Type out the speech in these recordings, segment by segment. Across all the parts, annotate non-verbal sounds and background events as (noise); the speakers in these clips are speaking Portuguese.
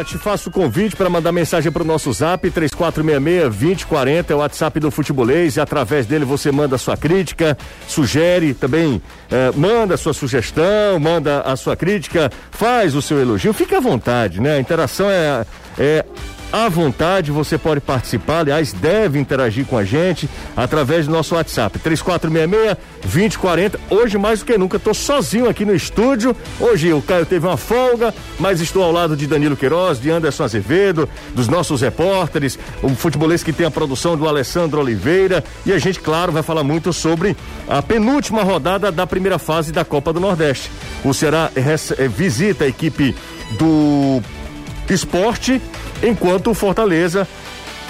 já te faço o convite para mandar mensagem para o nosso zap 3466-2040, é o WhatsApp do Futebolês, e através dele você manda a sua crítica, sugere também, eh, manda a sua sugestão, manda a sua crítica, faz o seu elogio, fique à vontade, né? A interação é, é à vontade, você pode participar, aliás, deve interagir com a gente através do nosso WhatsApp, 3466-2040. Hoje, mais do que nunca, estou sozinho aqui no estúdio. Hoje o Caio teve uma folga, mas estou ao lado de Danilo Queiroz, de Anderson Azevedo, dos nossos repórteres, o futebolês que tem a produção do Alessandro Oliveira. E a gente, claro, vai falar muito sobre a penúltima rodada da primeira fase da Copa do Nordeste. O Ceará eh, visita a equipe do esporte enquanto o Fortaleza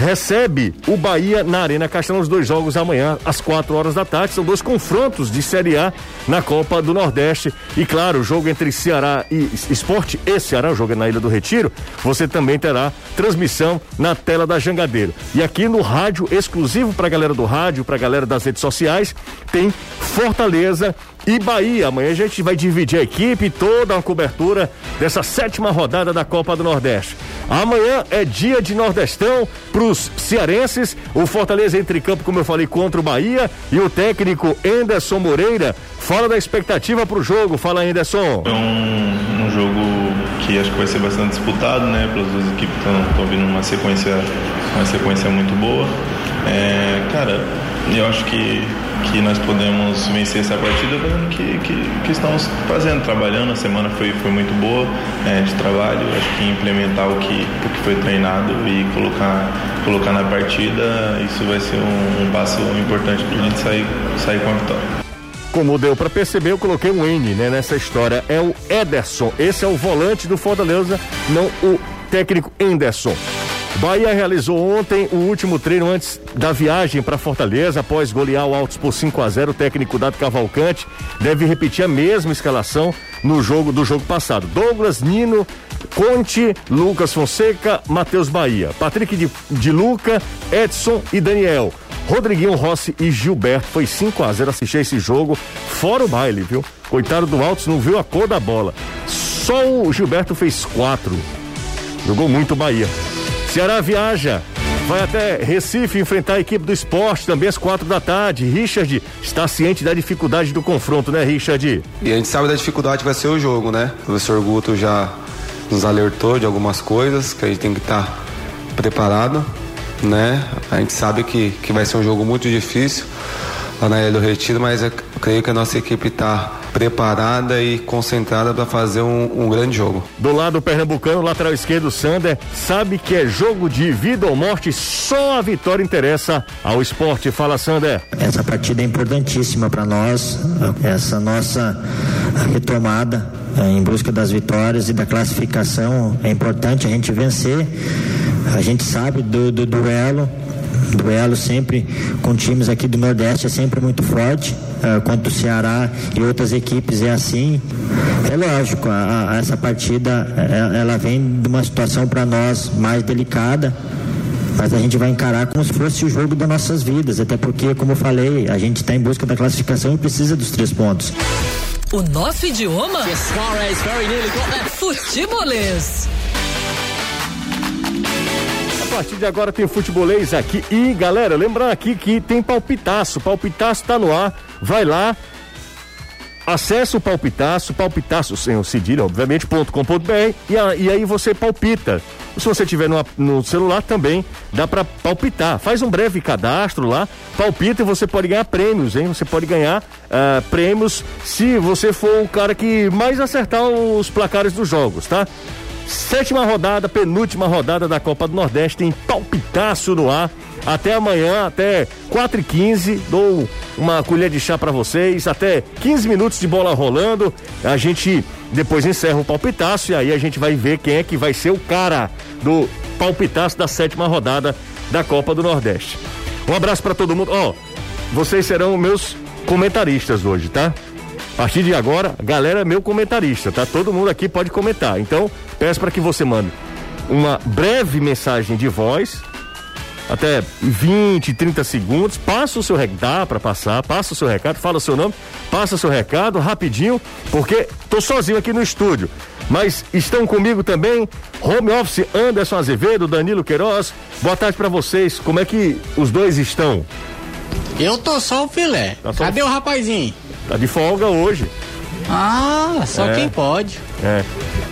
recebe o Bahia na Arena Castelão, os dois jogos amanhã às quatro horas da tarde. São dois confrontos de Série A na Copa do Nordeste. E claro, o jogo entre Ceará e Esporte e Ceará, o jogo é na Ilha do Retiro, você também terá transmissão na tela da Jangadeiro. E aqui no rádio, exclusivo para a galera do rádio, para a galera das redes sociais, tem Fortaleza e Bahia. Amanhã a gente vai dividir a equipe, toda a cobertura dessa sétima rodada da Copa do Nordeste. Amanhã é dia de Nordestão para os cearenses. O Fortaleza entra em campo, como eu falei, contra o Bahia. E o técnico Enderson Moreira fala da expectativa para o jogo. Fala, Enderson. É um, um, jogo que acho que vai ser bastante disputado, né? Pelas duas equipes estão vindo uma sequência, uma sequência muito boa. É, cara, eu acho que que nós podemos vencer essa partida fazendo que, que, que, estamos fazendo, trabalhando. A semana foi, foi muito boa é, de trabalho. Acho que implementar o que, o que foi treinado e colocar, colocar na partida, isso vai ser um, um passo importante para a gente sair, sair com a vitória. Como deu para perceber, eu coloquei um N né, nessa história. É o Ederson. Esse é o volante do Fortaleza, não o técnico Enderson. Bahia realizou ontem o último treino antes da viagem para Fortaleza, após golear o Altos por 5 a 0 O técnico Dado Cavalcante deve repetir a mesma escalação no jogo do jogo passado. Douglas, Nino, Conte, Lucas Fonseca, Matheus Bahia, Patrick de, de Luca, Edson e Daniel. Rodriguinho Rossi e Gilberto. Foi 5 a 0 assistir esse jogo, fora o baile, viu? Coitado do Altos, não viu a cor da bola. Só o Gilberto fez quatro. Jogou muito Bahia. Ceará viaja. Vai até Recife enfrentar a equipe do esporte também às quatro da tarde. Richard está ciente da dificuldade do confronto, né, Richard? E a gente sabe da dificuldade que vai ser o jogo, né? O professor Guto já nos alertou de algumas coisas que a gente tem que estar tá preparado, né? A gente sabe que, que vai ser um jogo muito difícil lá na Ilha do Retiro, mas eu creio que a nossa equipe está preparada e concentrada para fazer um, um, grande jogo. Do lado pernambucano, lateral esquerdo, Sander, sabe que é jogo de vida ou morte, só a vitória interessa ao esporte. Fala, Sander. Essa partida é importantíssima para nós, essa nossa retomada é, em busca das vitórias e da classificação. É importante a gente vencer. A gente sabe do, do duelo duelo sempre com times aqui do Nordeste é sempre muito forte, uh, quanto o Ceará e outras equipes é assim. É lógico, a, a, essa partida ela, é, ela vem de uma situação para nós mais delicada, mas a gente vai encarar como se fosse o jogo das nossas vidas, até porque, como eu falei, a gente está em busca da classificação e precisa dos três pontos. O nosso idioma? Futebolês partir de agora tem futebolês aqui. E galera, lembrando aqui que tem palpitaço. Palpitaço tá no ar. Vai lá. Acesse o palpitaço, palpitaço sem o cedilha, obviamente, ponto com ponto br, e, e aí você palpita. Se você tiver no, no celular também, dá para palpitar. Faz um breve cadastro lá, palpita e você pode ganhar prêmios, hein? Você pode ganhar uh, prêmios se você for o cara que mais acertar os placares dos jogos, tá? Sétima rodada, penúltima rodada da Copa do Nordeste, tem palpitaço no ar. Até amanhã, até 4 e 15 dou uma colher de chá para vocês, até 15 minutos de bola rolando. A gente depois encerra o palpitaço e aí a gente vai ver quem é que vai ser o cara do palpitaço da sétima rodada da Copa do Nordeste. Um abraço para todo mundo. Ó, oh, vocês serão meus comentaristas hoje, tá? A partir de agora, galera, meu comentarista, tá? Todo mundo aqui pode comentar. Então, peço para que você mande uma breve mensagem de voz até 20, 30 segundos, passa o seu recado, para passar, passa o seu recado, fala o seu nome, passa o seu recado rapidinho, porque tô sozinho aqui no estúdio. Mas estão comigo também Home Office Anderson Azevedo, Danilo Queiroz. Boa tarde para vocês. Como é que os dois estão? Eu tô só o filé. Tá só Cadê o- o rapazinho? Tá de folga hoje. Ah, só É. quem pode. É.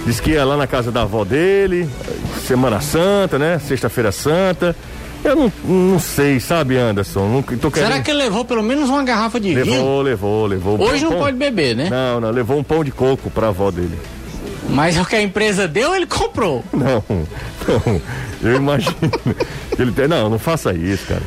Diz que ia lá na casa da avó dele, Semana Santa, né? Sexta-feira Santa. Eu não, não sei, sabe, Anderson? Não, tô querendo... Será que ele levou pelo menos uma garrafa de vinho? Levou, levou, levou. Hoje não Pão- pode beber, né? Não, não, levou um pão de coco pra avó dele. Mas o que a empresa deu, ele comprou. (laughs) Não, não. Eu imagino. que ele tem, não, não faça isso, cara.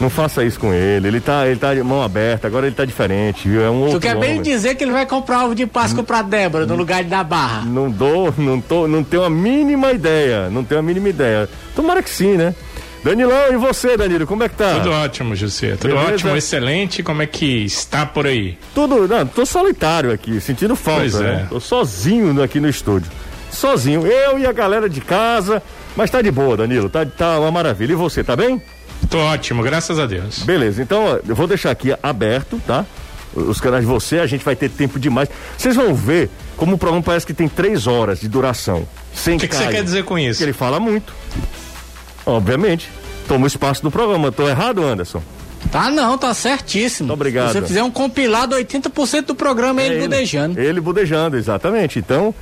Não faça isso com ele. Ele tá, ele tá de mão aberta, agora ele tá diferente, viu? É um outro Tu quer bem homem. dizer que ele vai comprar ovo de Páscoa pra Débora no lugar de dar barra? Não dou, não tô, não tenho a mínima ideia. Não tenho a mínima ideia. Tomara que sim, né? Danilão, e você, Danilo, como é que tá? Tudo ótimo, José. Tudo Beleza? ótimo, excelente. Como é que está por aí? Tudo, não, tô solitário aqui, sentindo falta, Pois é. né? Tô sozinho aqui no estúdio. Sozinho, eu e a galera de casa, mas tá de boa, Danilo, tá, tá uma maravilha. E você, tá bem? Tô ótimo, graças a Deus. Beleza, então eu vou deixar aqui aberto, tá? Os canais de você, a gente vai ter tempo demais. Vocês vão ver como o programa parece que tem três horas de duração. Sem O que que você quer dizer com isso? Que ele fala muito. Obviamente. Toma o espaço do programa. Tô errado, Anderson? Tá não, tá certíssimo. Muito obrigado. Se você fizer um compilado, 80% do programa é ele, budejando. Ele budejando, exatamente. Então,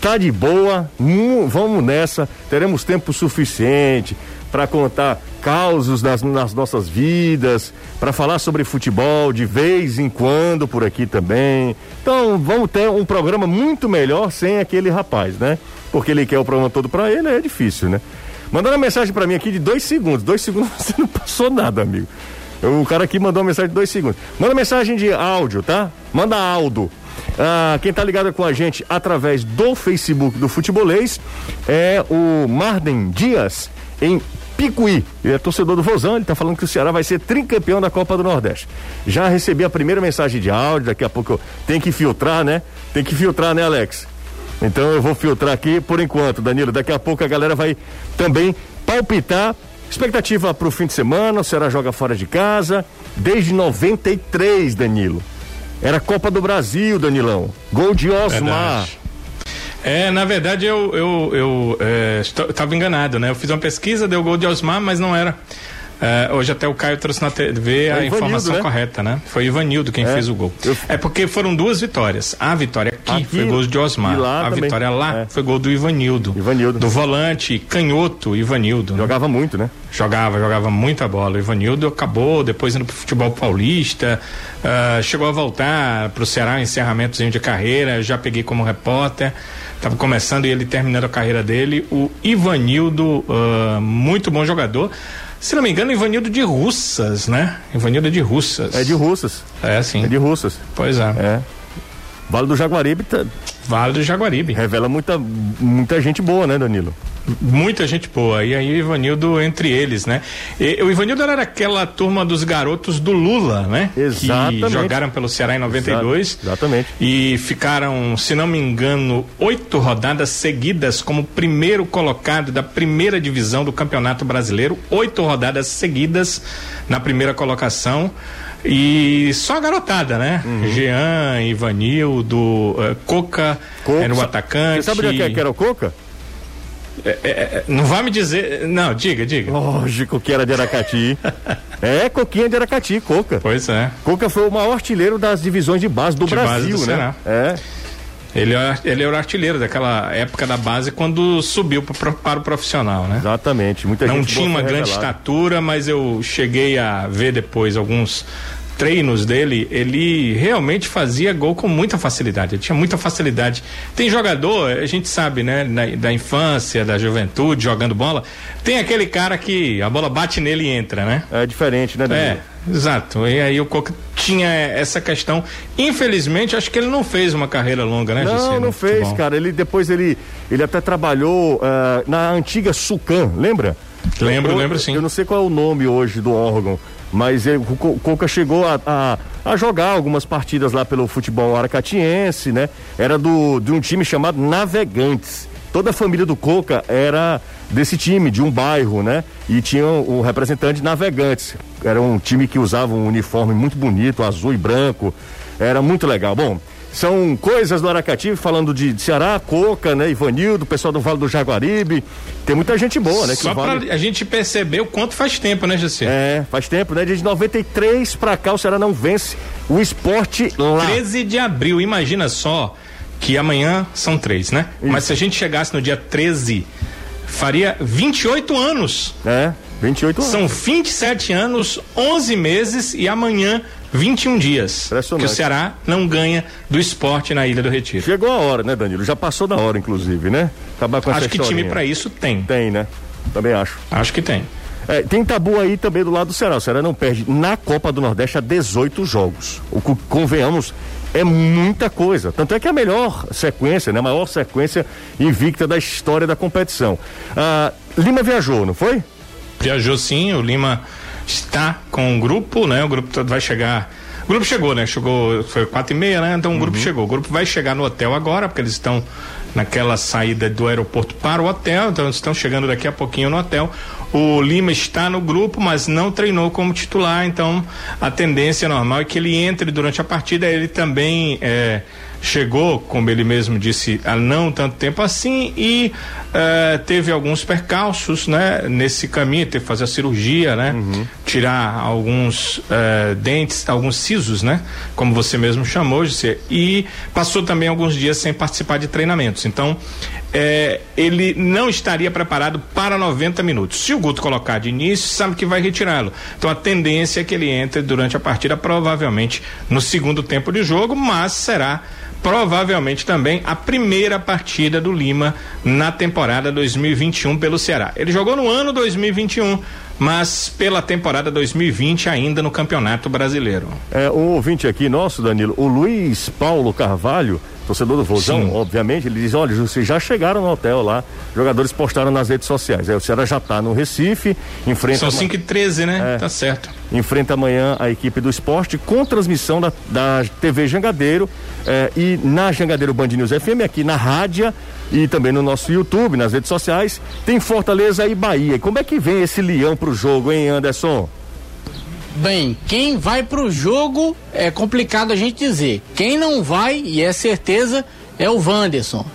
tá de boa, mu- vamos nessa. Teremos tempo suficiente para contar causos nas, nas nossas vidas, para falar sobre futebol de vez em quando por aqui também. Então, vamos ter um programa muito melhor sem aquele rapaz, né? Porque ele quer o programa todo para ele, é difícil, né? Mandaram uma mensagem para mim aqui de dois segundos. Dois segundos (laughs) você não passou nada, amigo. O cara aqui mandou uma mensagem de dois segundos. Manda mensagem de áudio, tá? Manda Aldo. Ah, quem tá ligado com a gente através do Facebook do Futebolês é o Marden Dias, em Picuí. Ele é torcedor do Vozão, ele tá falando que o Ceará vai ser tricampeão da Copa do Nordeste. Já recebi a primeira mensagem de áudio, daqui a pouco tenho que filtrar, né? Tem que filtrar, né, Alex? Então eu vou filtrar aqui por enquanto, Danilo. Daqui a pouco a galera vai também palpitar. Expectativa para o fim de semana, o Ceará joga fora de casa. Desde 93, Danilo. Era Copa do Brasil, Danilão. Gol de Osmar. Verdade. É, na verdade eu eu, eu é, estou- eu tava enganado, né? Eu fiz uma pesquisa, deu gol de Osmar, mas não era. É, hoje até o Caio trouxe na TV a É Ivanildo, informação né? correta, né? Foi Ivanildo quem É. fez o gol. Eu- É porque foram duas vitórias. A vitória aqui, Aqui foi gol de Osmar. a também. vitória lá É. foi gol do Ivanildo. Ivanildo. Do volante canhoto Ivanildo. né? Jogava muito, né? Jogava, jogava muita bola. O Ivanildo acabou depois indo pro futebol paulista, ah, chegou a voltar pro Ceará, encerramentozinho de carreira, eu já peguei como repórter, estava começando e ele terminando a carreira dele. O Ivanildo, ah, muito bom jogador. Se não me engano, Ivanildo de Russas, né? Ivanildo é de Russas. É de Russas. É, sim. É de Russas. Pois é. É. Vale do Jaguaribe tá- Vale do Jaguaribe. revela muita, muita gente boa, né, Danilo? Muita gente boa. E aí o Ivanildo entre eles, né? E, o Ivanildo era daquela turma dos garotos do Lula, né? Exatamente. Que jogaram pelo Ceará em 92. Exa- exatamente. E ficaram, se não me engano, oito rodadas seguidas como primeiro colocado da primeira divisão do Campeonato Brasileiro. Oito rodadas seguidas na primeira colocação. E só a garotada, né? Uhum. Jean, Ivanildo, eh, Coca, Coca. era o atacante. Você sabe onde é que era o Coca? É, não vai me dizer. Não, diga, diga. Lógico que era de Aracati. (laughs) é, Coquinha de Aracati, Coca. Pois é. Coca foi o maior artilheiro das divisões de base do De base Brasil, do né? Ceará. É. Ele, é- ele era o artilheiro daquela época da base quando subiu para o profissional, né? Exatamente. Muita Não tinha uma grande revelada. estatura, mas eu cheguei a ver depois alguns treinos dele, ele realmente fazia gol com muita facilidade. Ele tinha muita facilidade. Tem jogador, a gente sabe, né, na- da infância, da juventude, jogando bola, tem aquele cara que a bola bate nele e entra, né? É diferente, né, Danilo? É, exato. E aí o Coca tinha essa questão. Infelizmente, acho que ele não fez uma carreira longa, né, Não, no não fez, futebol. cara. Ele depois ele, ele até trabalhou ah, na antiga Sucan, lembra? Lembro, Eu- lembro sim. Eu não sei qual é o nome hoje do órgão, mas ele, o Co- Coca chegou a, a, a jogar algumas partidas lá pelo futebol aracatiense, né? Era do, de um time chamado Navegantes. Toda a família do Coca era desse time, de um bairro, né? E tinha o representante Navegantes. Era um time que usava um uniforme muito bonito, azul e branco. Era muito legal. Bom, são coisas do Aracati, falando de, de Ceará, Coca, né? Ivanildo, pessoal do Vale do Jaguaribe. Tem muita gente boa, né? Só vale... pra a gente perceber o quanto faz tempo, né, José? É, faz tempo, né? De 93 pra cá o Ceará não vence o esporte lá. 13 de abril, imagina só que amanhã são três, né? Mas se a gente chegasse no dia 13, faria 28 anos. É, 28 anos. São 27 anos, 11 meses e amanhã 21 dias. Que o Ceará não ganha do esporte na Ilha do Retiro. Chegou a hora, né, Danilo? Já passou da hora, inclusive, né? Acabar com Acho essa que time historinha. pra isso tem. Tem, né? Também acho. Acho que tem. É, tem tabu aí também do lado do Ceará. O Ceará não perde na Copa do Nordeste há 18 jogos. O que, convenhamos, é muita coisa. Tanto é que é a melhor sequência, né? A maior sequência invicta da história da competição. Ah, Lima viajou, não foi? Viajou sim, o Lima está com o grupo, né? O grupo todo vai chegar. O grupo chegou, né? Chegou, foi quatro e meia, né? Então o grupo chegou. O grupo vai chegar no hotel agora, porque eles estão naquela saída do aeroporto para o hotel, então eles estão chegando daqui a pouquinho no hotel. O Lima está no grupo, mas não treinou como titular, então a tendência normal é que ele entre durante a partida. Ele também é, chegou, como ele mesmo disse, há não tanto tempo assim e é, teve alguns percalços, né? Nesse caminho, teve que fazer a cirurgia, né? Tirar alguns é, dentes, alguns sisos, né? Como você mesmo chamou, José, e passou também alguns dias sem participar de treinamentos. Então, é, ele não estaria preparado para 90 minutos. Se o Guto colocar de início, sabe que vai retirá-lo. Então a tendência é que ele entre durante a partida, provavelmente no segundo tempo de jogo, mas será provavelmente também a primeira partida do Lima na temporada 2021 pelo Ceará. Ele jogou no ano 2021, mas pela temporada 2020 ainda no Campeonato Brasileiro. É, um ouvinte aqui nosso, Danilo, o Luiz Paulo Carvalho, torcedor do Vozão, Sim. obviamente, ele diz: olha, vocês já chegaram no hotel lá, jogadores postaram nas redes sociais. Aí o Ceará já está no Recife, enfrenta. São 5 e 13, né? É. Tá certo. enfrenta amanhã a equipe do esporte com transmissão da, da TV Jangadeiro eh, e na Jangadeiro Band News FM, aqui na rádio e também no nosso YouTube, nas redes sociais. Tem Fortaleza e Bahia. Como é que vem esse leão pro jogo, hein, Anderson? Bem, quem vai pro jogo é complicado a gente dizer. Quem não vai, e é certeza, é o Wanderson,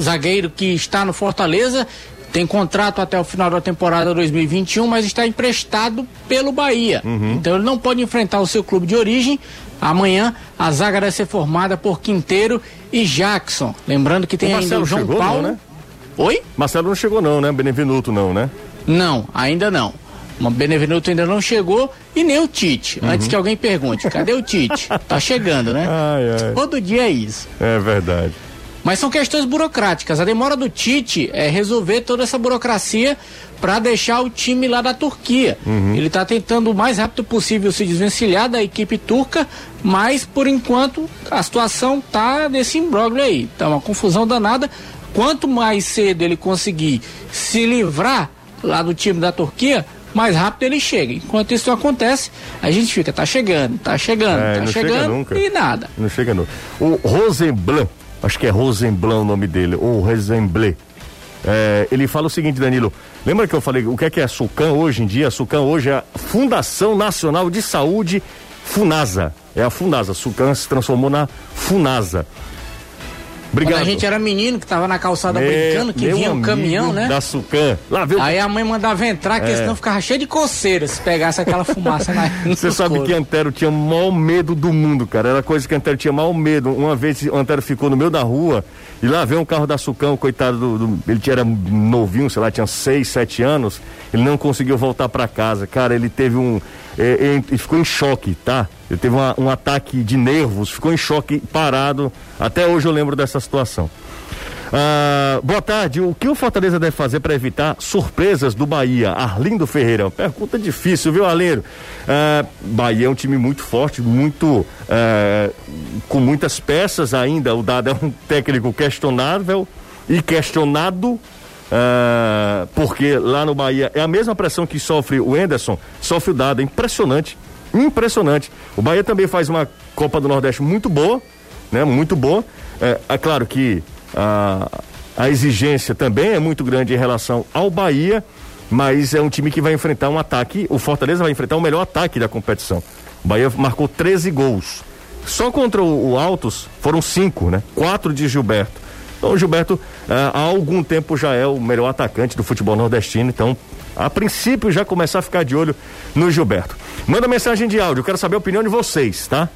zagueiro que está no Fortaleza, tem contrato até o final da temporada 2021, mas está emprestado pelo Bahia. Então ele não pode enfrentar o seu clube de origem. Amanhã a zaga vai ser formada por Quinteiro e Jackson. Lembrando que tem O ainda Marcelo o João chegou, Paulo. não, né? Oi? Marcelo não chegou não, né? Benevenuto não, né? Não, ainda não. O Benevenuto ainda não chegou e nem o Tite. Antes que alguém pergunte, cadê o Tite? (laughs) Tá chegando, né? Ai, ai. Todo dia é isso. É verdade. Mas são questões burocráticas. A demora do Tite é resolver toda essa burocracia para deixar o time lá da Turquia. Ele está tentando o mais rápido possível se desvencilhar da equipe turca, mas por enquanto a situação tá nesse imbróglio aí. Tá uma confusão danada. Quanto mais cedo ele conseguir se livrar lá do time da Turquia, mais rápido ele chega. Enquanto isso não acontece, a gente fica, tá chegando, tá chegando, É, tá chega chegando nunca. e nada. Não chega não. O Rosenblanc, acho que é Rosenblanc o nome dele, ou Rosenblanc. É, ele fala o seguinte, Danilo. Lembra que eu falei o que é que é a Sucan hoje em dia? A Sucan hoje é a Fundação Nacional de Saúde Funasa. É a Funasa. A Sucan se transformou na Funasa. Obrigado. Quando a gente era menino que tava na calçada Meu- brincando, que vinha um caminhão, né? Da Sucan. Lá veio Aí a mãe mandava entrar, que É. senão ficava cheio de coceira se pegasse aquela fumaça na (laughs) Você sabe coros. que Antero tinha o maior medo do mundo, cara. Era coisa que Antero tinha maior medo. Uma vez o Antero ficou no meio da rua e lá veio um carro da Sucão, coitado do, do- Ele tinha- era novinho, sei lá, tinha seis, sete anos. Ele não conseguiu voltar pra casa. Cara, ele teve um. É, é, Ele ficou em choque, tá? Ele teve uma- um ataque de nervos, ficou em choque parado. Até hoje eu lembro dessa situação. Ah, boa tarde. O que o Fortaleza deve fazer para evitar surpresas do Bahia? Arlindo Ferreira. Pergunta difícil, viu, Arlindo? Ah, Bahia é um time muito forte, muito ah, com muitas peças ainda. O Dado é um técnico questionável e questionado. Ah, porque lá no Bahia é a mesma pressão que sofre o Enderson, sofre o Dado. É impressionante. Impressionante. O Bahia também faz uma Copa do Nordeste muito boa, né? Muito boa. É, é claro que ah, A exigência também é muito grande em relação ao Bahia, mas é um time que vai enfrentar um ataque. O Fortaleza vai enfrentar o melhor ataque da competição. O Bahia marcou 13 gols. Só contra o, o Altos foram cinco, né? Quatro de Gilberto. Então o Gilberto ah, há algum tempo já é o melhor atacante do futebol nordestino, então a princípio já começar a ficar de olho no Gilberto. Manda mensagem de áudio, eu quero saber a opinião de vocês, tá?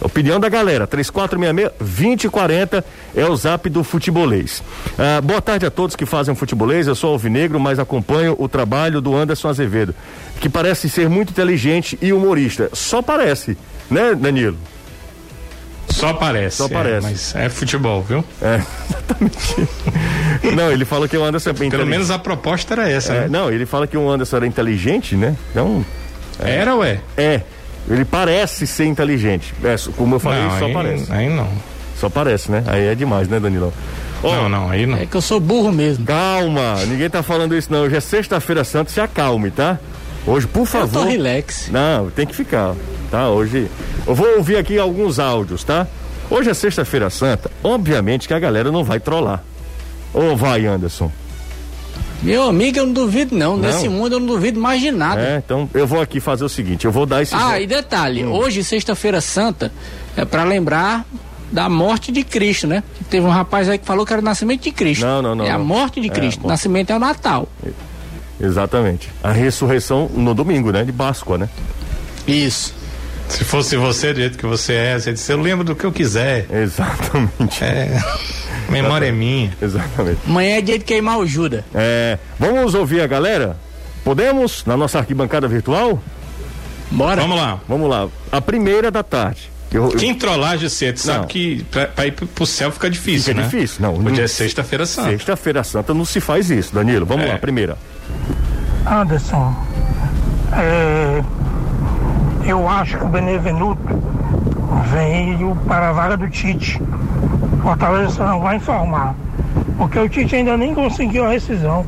Opinião da galera, 3466-2040 é o zap do futebolês. Ah, boa tarde a todos que fazem futebolês. Eu sou alvinegro, mas acompanho o trabalho do Anderson Azevedo, que parece ser muito inteligente e humorista. Só parece, né, Danilo? Só parece. Só parece. É, mas é futebol, viu? É, (laughs) exatamente. não, ele fala que o Anderson é bem Pelo inteligente. menos a proposta era essa, É, né? não, ele fala que o Anderson era inteligente, né? Então, Era, ué? é. Ele parece ser inteligente. É, como eu falei, não, só aí, parece. aí não. Só parece, né? Aí é demais, né, Danilão? Ó, Não, não, aí não. É que eu sou burro mesmo. Calma, ninguém tá falando isso não. Hoje é sexta-feira santa, se acalme, tá? Hoje, por Eu favor. tô relax. Não, tem que ficar, tá? Hoje. Eu vou ouvir aqui alguns áudios, tá? Hoje é sexta-feira santa, obviamente que a galera não vai trollar. Ou vai, Anderson? Meu amigo, eu não duvido não. Nesse mundo eu não duvido mais de nada. É, então eu vou aqui fazer o seguinte, eu vou dar esse. Ah, e detalhe, hoje, sexta-feira santa, é pra lembrar da morte de Cristo, né? Teve um rapaz aí que falou que era o nascimento de Cristo. Não, não, não, É a não. morte de É, Cristo. morte. Nascimento é o Natal. Exatamente. A ressurreição no domingo, né? De Páscoa, né? Isso. Se fosse você do jeito que você é, você disse, eu lembro do que eu quiser. Exatamente. É. Memória é minha. Exatamente. Amanhã é dia de queimar o Judas. É, vamos ouvir a galera? Podemos? Na nossa arquibancada virtual? Bora. Vamos lá. Vamos lá. A primeira da tarde. Eu, eu- Quem trollagem você, tu sabe Não. que pra, pra ir pro- pro céu fica difícil, Fica né? difícil, não. Hoje Não- é sexta-feira santa. Sexta-feira Santa não se faz isso, Danilo. Vamos É. lá, primeira. Anderson, é, eu acho que o Benevenuto veio para a vaga do Tite. Fortaleza não vai informar. Porque o Tite ainda nem conseguiu a rescisão.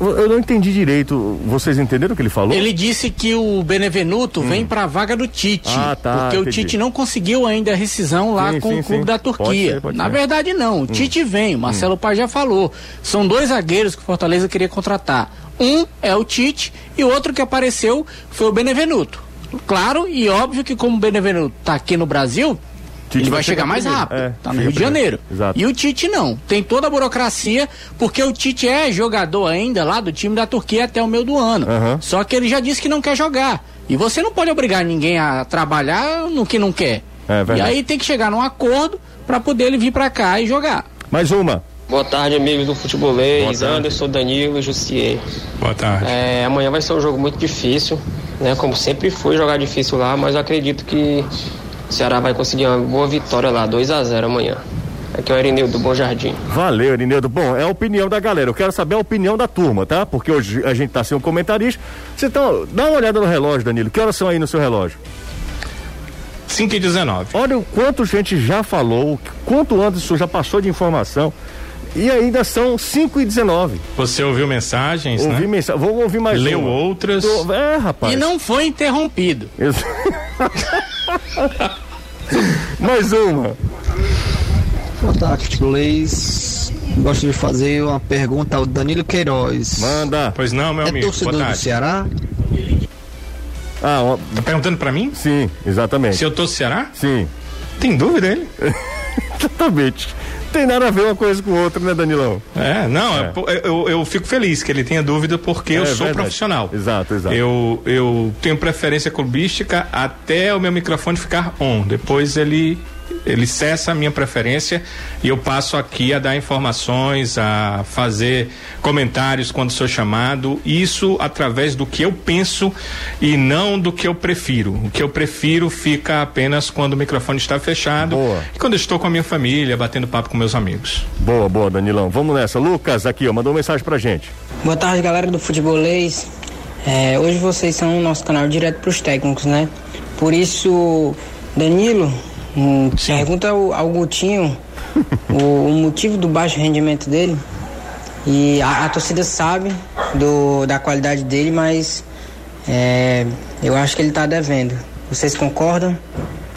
Eu não entendi direito. Vocês entenderam o que ele falou? Ele disse que o Benevenuto vem pra vaga do Tite. Hum. Ah, tá, Porque o entendi. Tite não conseguiu ainda a rescisão lá Sim, com sim, o clube sim. da Pode Turquia. ser, pode Na ser. Hum. verdade, não. O Tite vem. O Marcelo Paz já falou. São dois zagueiros que o Fortaleza queria contratar. Um é o Tite e o outro que apareceu foi o Benevenuto. Claro e óbvio que como o Benevenuto tá aqui no Brasil, Tite ele vai vai chegar chegar mais primeiro. rápido. É, tá no Rio de. Janeiro. Exato. E o Tite não. Tem toda a burocracia, porque o Tite é jogador ainda lá do time da Turquia até o meio do ano. Aham. Só que ele já disse que não quer jogar. E você não pode obrigar ninguém a trabalhar no que não quer. É e aí tem que chegar num acordo para poder ele vir para cá e jogar. Mais uma. Boa tarde, amigos do Boa Futebolês. Anderson, Danilo e Jussier. Boa tarde. É, amanhã vai ser um jogo muito difícil, né? Como sempre foi jogar difícil lá, mas eu acredito que o Ceará vai conseguir uma boa vitória lá, 2 a 0 amanhã. Aqui é o Erineu do Bom Jardim. Valeu, Irineudo. Bom, é a opinião da galera. Eu quero saber a opinião da turma, tá? Porque hoje a gente tá sem um comentarista. Você tá, dá uma olhada no relógio, Danilo. Que horas são aí no seu relógio? 5 e 19. Olha o quanto gente já falou, quanto Anderson já passou de informação. E ainda são 5 e 19 Você ouviu mensagens, Ouvi né? mensagem. Vou ouvir mais Leu uma. outras. Tô- É, rapaz. E não foi interrompido. Ex- (laughs) mais uma. Boa tarde, futebolês. Gosto de fazer uma pergunta ao Danilo Queiroz. Manda. Pois não, meu é amigo. torcedor Boa do. Ceará? Ah, ó, Tá perguntando pra mim? sim, exatamente. Se eu tô Ceará? Sim, Tem dúvida ele? (laughs) exatamente. Tem nada a ver uma coisa com outra, né, Danilão? É, não, É. Eu, eu fico feliz que ele tenha dúvida porque eu É sou verdade. profissional. Exato, exato. Eu, eu tenho preferência clubística até o meu microfone ficar on. Depois ele ele cessa a minha preferência e eu passo aqui a dar informações, a fazer comentários quando sou chamado, isso através do que eu penso e não do que eu prefiro. O que eu prefiro fica apenas quando o microfone está fechado Boa. e quando eu estou com a minha família, batendo papo com meus amigos. Boa, boa, Danilão. Vamos nessa. Lucas, aqui, ó, mandou mensagem pra gente. Boa tarde, galera do Futebolês. É, hoje vocês são o nosso canal direto para os técnicos, né? Por isso, Danilo, hum, pergunta ao, ao Gutinho o, o motivo do baixo rendimento dele. E a, a torcida sabe do, da qualidade dele, mas é, eu acho que ele está devendo. Vocês concordam?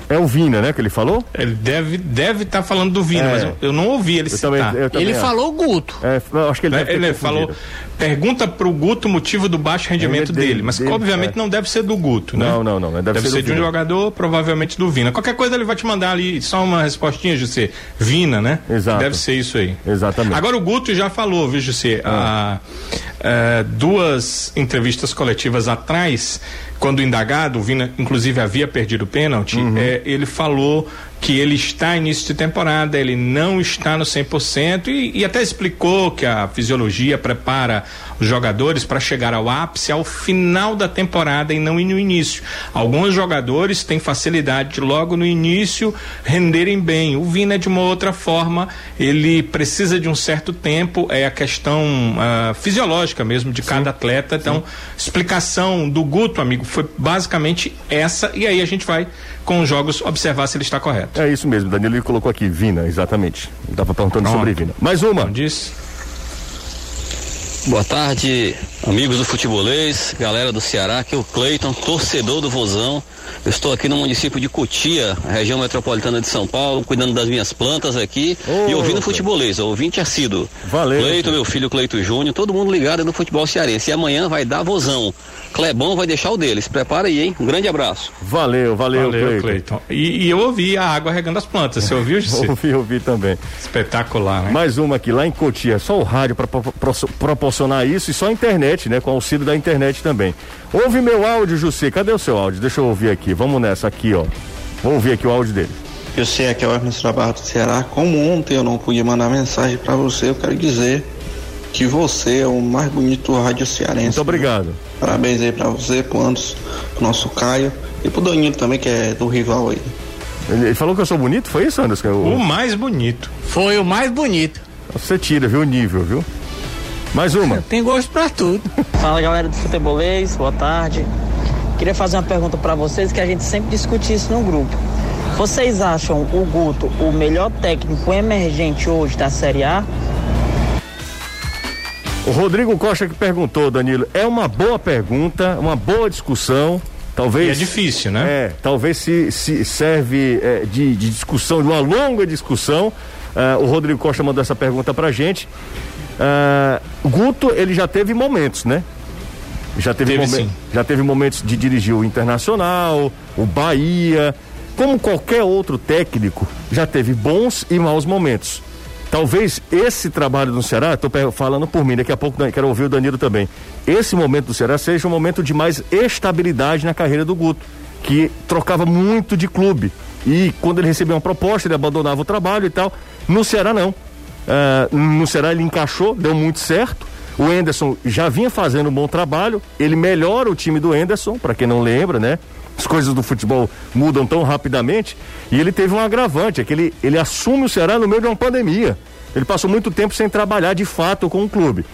É o Vina, né, que ele falou? Ele deve deve estar falando do Vina, É. mas eu, eu não ouvi ele Eu citar. também- também Ele acho. falou Guto. É, acho que ele, deve ter Ele falou, pergunta pro Guto o motivo do baixo rendimento dele, dele, mas dele, obviamente é. não deve ser do Guto, né? Não, não, não, deve ser do de um jogador, provavelmente do Vina. Qualquer coisa ele vai te mandar ali só uma respostinha, José. Vina, né? Exato. Deve ser isso aí. Exatamente. Agora o Guto já falou, viu, José? Ah. há, eh, duas entrevistas coletivas atrás, quando indagado, o Vina inclusive havia perdido o pênalti, Uhum. eh, ele falou que ele está início de temporada, ele não está no 100% e, e até explicou que a fisiologia prepara os jogadores para chegar ao ápice ao final da temporada e não no início. Alguns jogadores têm facilidade de logo no início renderem bem. O Vina é de uma outra forma, ele precisa de um certo tempo, é a questão ah, fisiológica mesmo de cada atleta. Então, explicação do Guto, amigo, foi basicamente essa e aí a gente vai com os jogos observar se ele está correto. É isso mesmo, Danilo colocou aqui, Vina, exatamente. Estava perguntando Pronto. sobre Vina. Mais uma. Não disse? Boa tarde, amigos do futebolês, galera do Ceará, aqui é o Cleiton, torcedor do Vozão. Eu estou aqui no município de Cotia, região metropolitana de São Paulo, cuidando das minhas plantas aqui e ouvindo futebolês, ouvinte assíduo. Valeu. Cleiton, meu filho Cleito Júnior, todo mundo ligado no futebol cearense. E amanhã vai dar Vozão. Clebão vai deixar o dele, se prepara aí, hein? Um grande abraço. Valeu, valeu, Valeu, Cleiton. Cleiton. E, e eu ouvi a água regando as plantas. Você ouviu, José? (laughs) Ouvi, ouvi também. Espetacular, né? Mais uma aqui, lá em Cotia, só o rádio para proporcionar isso e só a internet, né? Com auxílio da internet também. Ouve meu áudio, José. Cadê o seu áudio? Deixa eu ouvir aqui. Vamos nessa aqui, ó. Vou ouvir aqui o áudio dele. Eu sei que é o Hermes Trabalho do Ceará. Como ontem eu não pude mandar mensagem pra você, eu quero dizer que você é o mais bonito do rádio cearense. Muito obrigado. Parabéns aí pra você, pro Anderson, pro nosso Caio e pro Danilo também, que é do rival aí. Ele, ele falou que eu sou bonito? Foi isso, Anderson? Eu- O mais bonito. Foi o mais bonito. Você tira, viu, o nível, viu? Mais uma. Tem gosto pra tudo. Fala galera do futebolês, boa tarde. Queria fazer uma pergunta pra vocês que a gente sempre discute isso no grupo. Vocês acham o Guto o melhor técnico emergente hoje da Série A? O Rodrigo Costa que perguntou, Danilo, é uma boa pergunta, uma boa discussão. Talvez. E é difícil, né? É, talvez se, se serve é, de, de discussão, de uma longa discussão. Ah, o Rodrigo Costa mandou essa pergunta pra gente. Ah, Guto, ele já teve momentos, né? Já teve, Teve, momen- sim. já teve momentos de dirigir o Internacional, o Bahia. Como qualquer outro técnico, já teve bons e maus momentos. Talvez esse trabalho do Ceará, estou falando por mim, daqui a pouco quero ouvir o Danilo também. Esse momento do Ceará seja um momento de mais estabilidade na carreira do Guto, que trocava muito de clube. E quando ele recebia uma proposta, ele abandonava o trabalho e tal. No Ceará, não. Ah, no Ceará ele encaixou, deu muito certo. O Enderson já vinha fazendo um bom trabalho, ele melhora o time do Enderson, para quem não lembra, né? As coisas do futebol mudam tão rapidamente. E ele teve um agravante, é que ele, ele assume o Ceará no meio de uma pandemia. Ele passou muito tempo sem trabalhar de fato com o clube,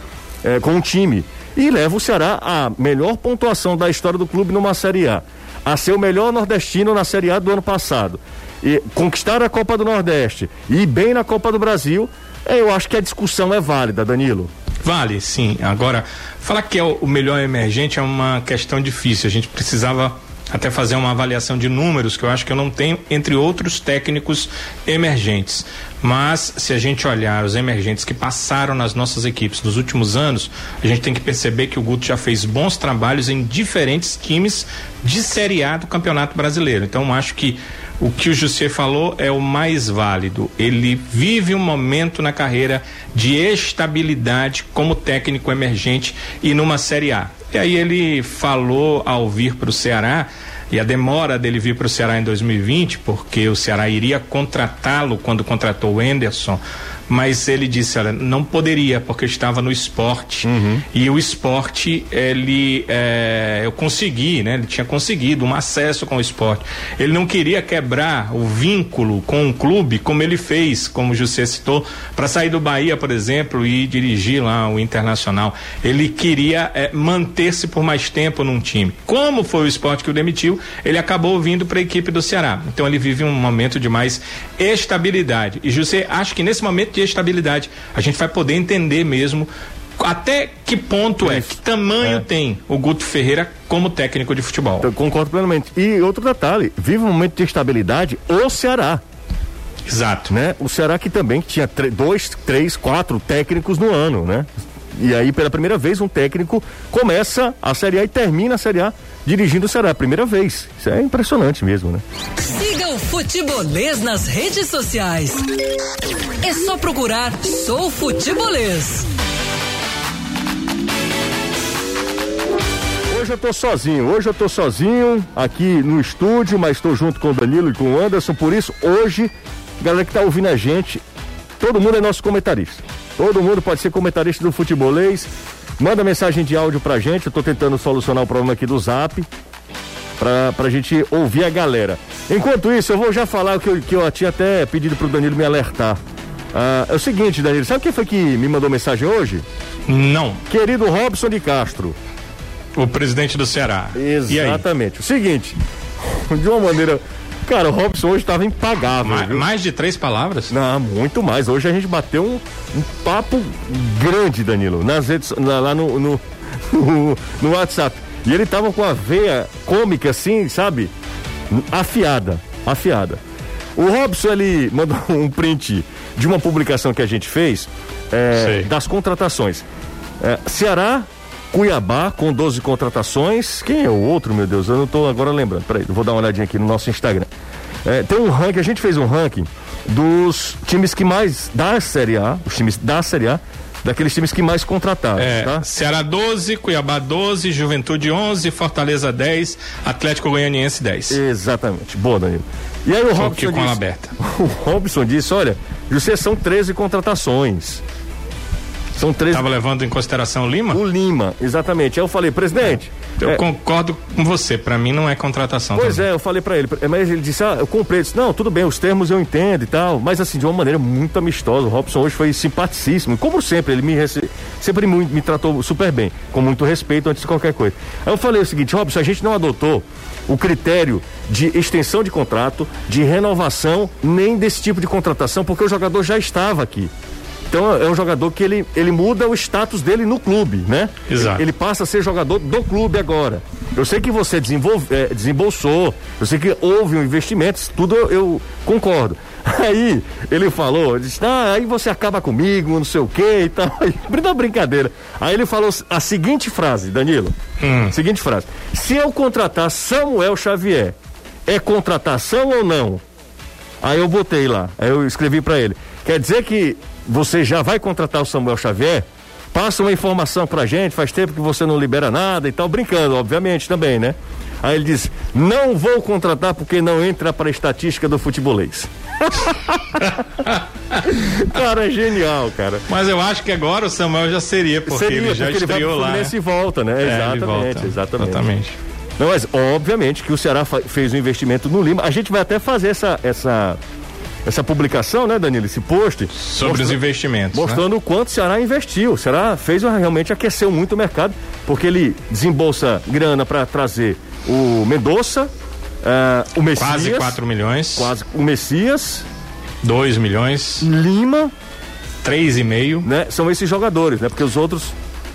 eh, com o time. E leva o Ceará à melhor pontuação da história do clube numa Série A. A ser o melhor nordestino na Série A do ano passado. E conquistar a Copa do Nordeste e ir bem na Copa do Brasil, eu acho que a discussão é válida, Danilo. Vale, sim. Agora, falar que é o o melhor emergente é uma questão difícil. A gente precisava até fazer uma avaliação de números que eu acho que eu não tenho entre outros técnicos emergentes. Mas se a gente olhar os emergentes que passaram nas nossas equipes nos últimos anos, a gente tem que perceber que o Guto já fez bons trabalhos em diferentes times de Série A do Campeonato Brasileiro. Então acho que o que o José falou é o mais válido. Ele vive um momento na carreira de estabilidade como técnico emergente e numa Série A. E aí ele falou ao vir para o Ceará e a demora dele vir para o Ceará em 2020, porque o Ceará iria contratá-lo quando contratou o Enderson, mas ele disse, olha, não poderia porque estava no esporte e o esporte ele é, eu consegui, né? Ele tinha conseguido um acesso com o esporte. Ele não queria quebrar o vínculo com o clube como ele fez, como José citou, para sair do Bahia, por exemplo, e dirigir lá o Internacional. Ele queria é, manter-se por mais tempo num time. Como foi o esporte que o demitiu, ele acabou vindo para a equipe do Ceará. Então ele vive um momento de mais estabilidade. E José, acho que nesse momento de estabilidade a gente vai poder entender mesmo até que ponto é, que tamanho tem o Guto Ferreira como técnico de futebol. Eu concordo plenamente. E outro detalhe, vive um momento de estabilidade o Ceará. Exato. Né? O Ceará que também tinha dois, três, quatro técnicos no ano, né? E aí, pela primeira vez, um técnico começa a Série A e termina a Série A dirigindo o Ceará. Primeira vez. Isso é impressionante mesmo, né? Siga o Futebolês nas redes sociais. É só procurar Sou Futebolês. Hoje eu tô sozinho, hoje eu tô sozinho aqui no estúdio, mas estou junto com o Danilo e com o Anderson, por isso hoje, galera que tá ouvindo a gente, todo mundo é nosso comentarista. Todo mundo pode ser comentarista do futebolês. Manda mensagem de áudio pra gente, eu tô tentando solucionar o problema aqui do Zap. Pra, pra gente ouvir a galera. Enquanto isso, eu vou já falar o que eu, que eu tinha até pedido pro Danilo me alertar. Ah, é o seguinte, Danilo, sabe quem foi que me mandou mensagem hoje? Não. Querido Robson de Castro. O presidente do Ceará. Exatamente. O seguinte, (laughs) de uma maneira. Cara, o Robson hoje estava impagável. Ma- viu? mais de três palavras? Não, muito mais. Hoje a gente bateu um, um papo grande, Danilo, nas redes, na- lá no, no, no, no WhatsApp. E ele tava com a veia cômica assim, sabe? Afiada, afiada. O Robson, ele (laughs) mandou um print de uma publicação que a gente fez é, das contratações. É, Ceará, Cuiabá com 12 contratações. Quem é o outro, meu Deus? Eu não tô agora lembrando. Peraí, vou dar uma olhadinha aqui no nosso Instagram. É, tem um ranking, a gente fez um ranking dos times que mais da Série A, os times da Série A, daqueles times que mais contrataram, É, tá? Ceará 12, Cuiabá 12, Juventude 11, Fortaleza 10, Atlético Goianiense 10. Exatamente. Boa, Danilo. E aí o Robson aberta. (laughs) o Robson disse, olha, José, são 13 contratações. São 13. Tava levando em consideração o Lima? O Lima, exatamente. Aí eu falei, presidente. Eu é, concordo com você, pra mim não é contratação. Pois também. é, eu falei pra ele, mas ele disse, ah, eu comprei, ele disse, não, tudo bem, os termos eu entendo e tal, mas assim, de uma maneira muito amistosa, o Robson hoje foi simpaticíssimo, como sempre, ele me rece... sempre me, me tratou super bem, com muito respeito antes de qualquer coisa. Aí eu falei o seguinte, Robson, a gente não adotou o critério de extensão de contrato, de renovação, nem desse tipo de contratação, porque o jogador já estava aqui. Então é um jogador que ele, ele muda o status dele no clube, né? Exato. Ele, ele passa a ser jogador do clube agora. Eu sei que você desenvolve, eh, desembolsou, eu sei que houve um investimento, tudo eu, eu concordo. (laughs) Aí ele falou, disse, ah, aí você acaba comigo, não sei o que e tal. (laughs) Brinda brincadeira. Aí ele falou a seguinte frase, Danilo. Seguinte frase. Se eu contratar Samuel Xavier, é contratação ou não? Aí eu botei lá, aí eu escrevi pra ele. Quer dizer que você já vai contratar o Samuel Xavier? Passa uma informação pra gente, faz tempo que você não libera nada e tal, brincando, obviamente também, né? Aí ele disse: Não vou contratar porque não entra para a estatística do futebolês. (laughs) cara, é genial, cara. Mas eu acho que agora o Samuel já seria, porque Seria, ele já porque ele vai estreou lá. né? Fluminense e volta, né? É, exatamente, volta. exatamente. Exatamente. Não, mas obviamente que o Ceará fez um investimento no Lima. A gente vai até fazer essa essa essa publicação, né, Danilo, esse post Sobre os investimentos. né? mostrando o quanto o Ceará investiu. O Ceará fez realmente aqueceu muito o mercado, porque ele desembolsa grana para trazer o Mendonça, ah, o Messias, Quase 4 milhões. quase o Messias, 2 milhões. Lima, 3,5. né? São esses jogadores, né? Porque os outros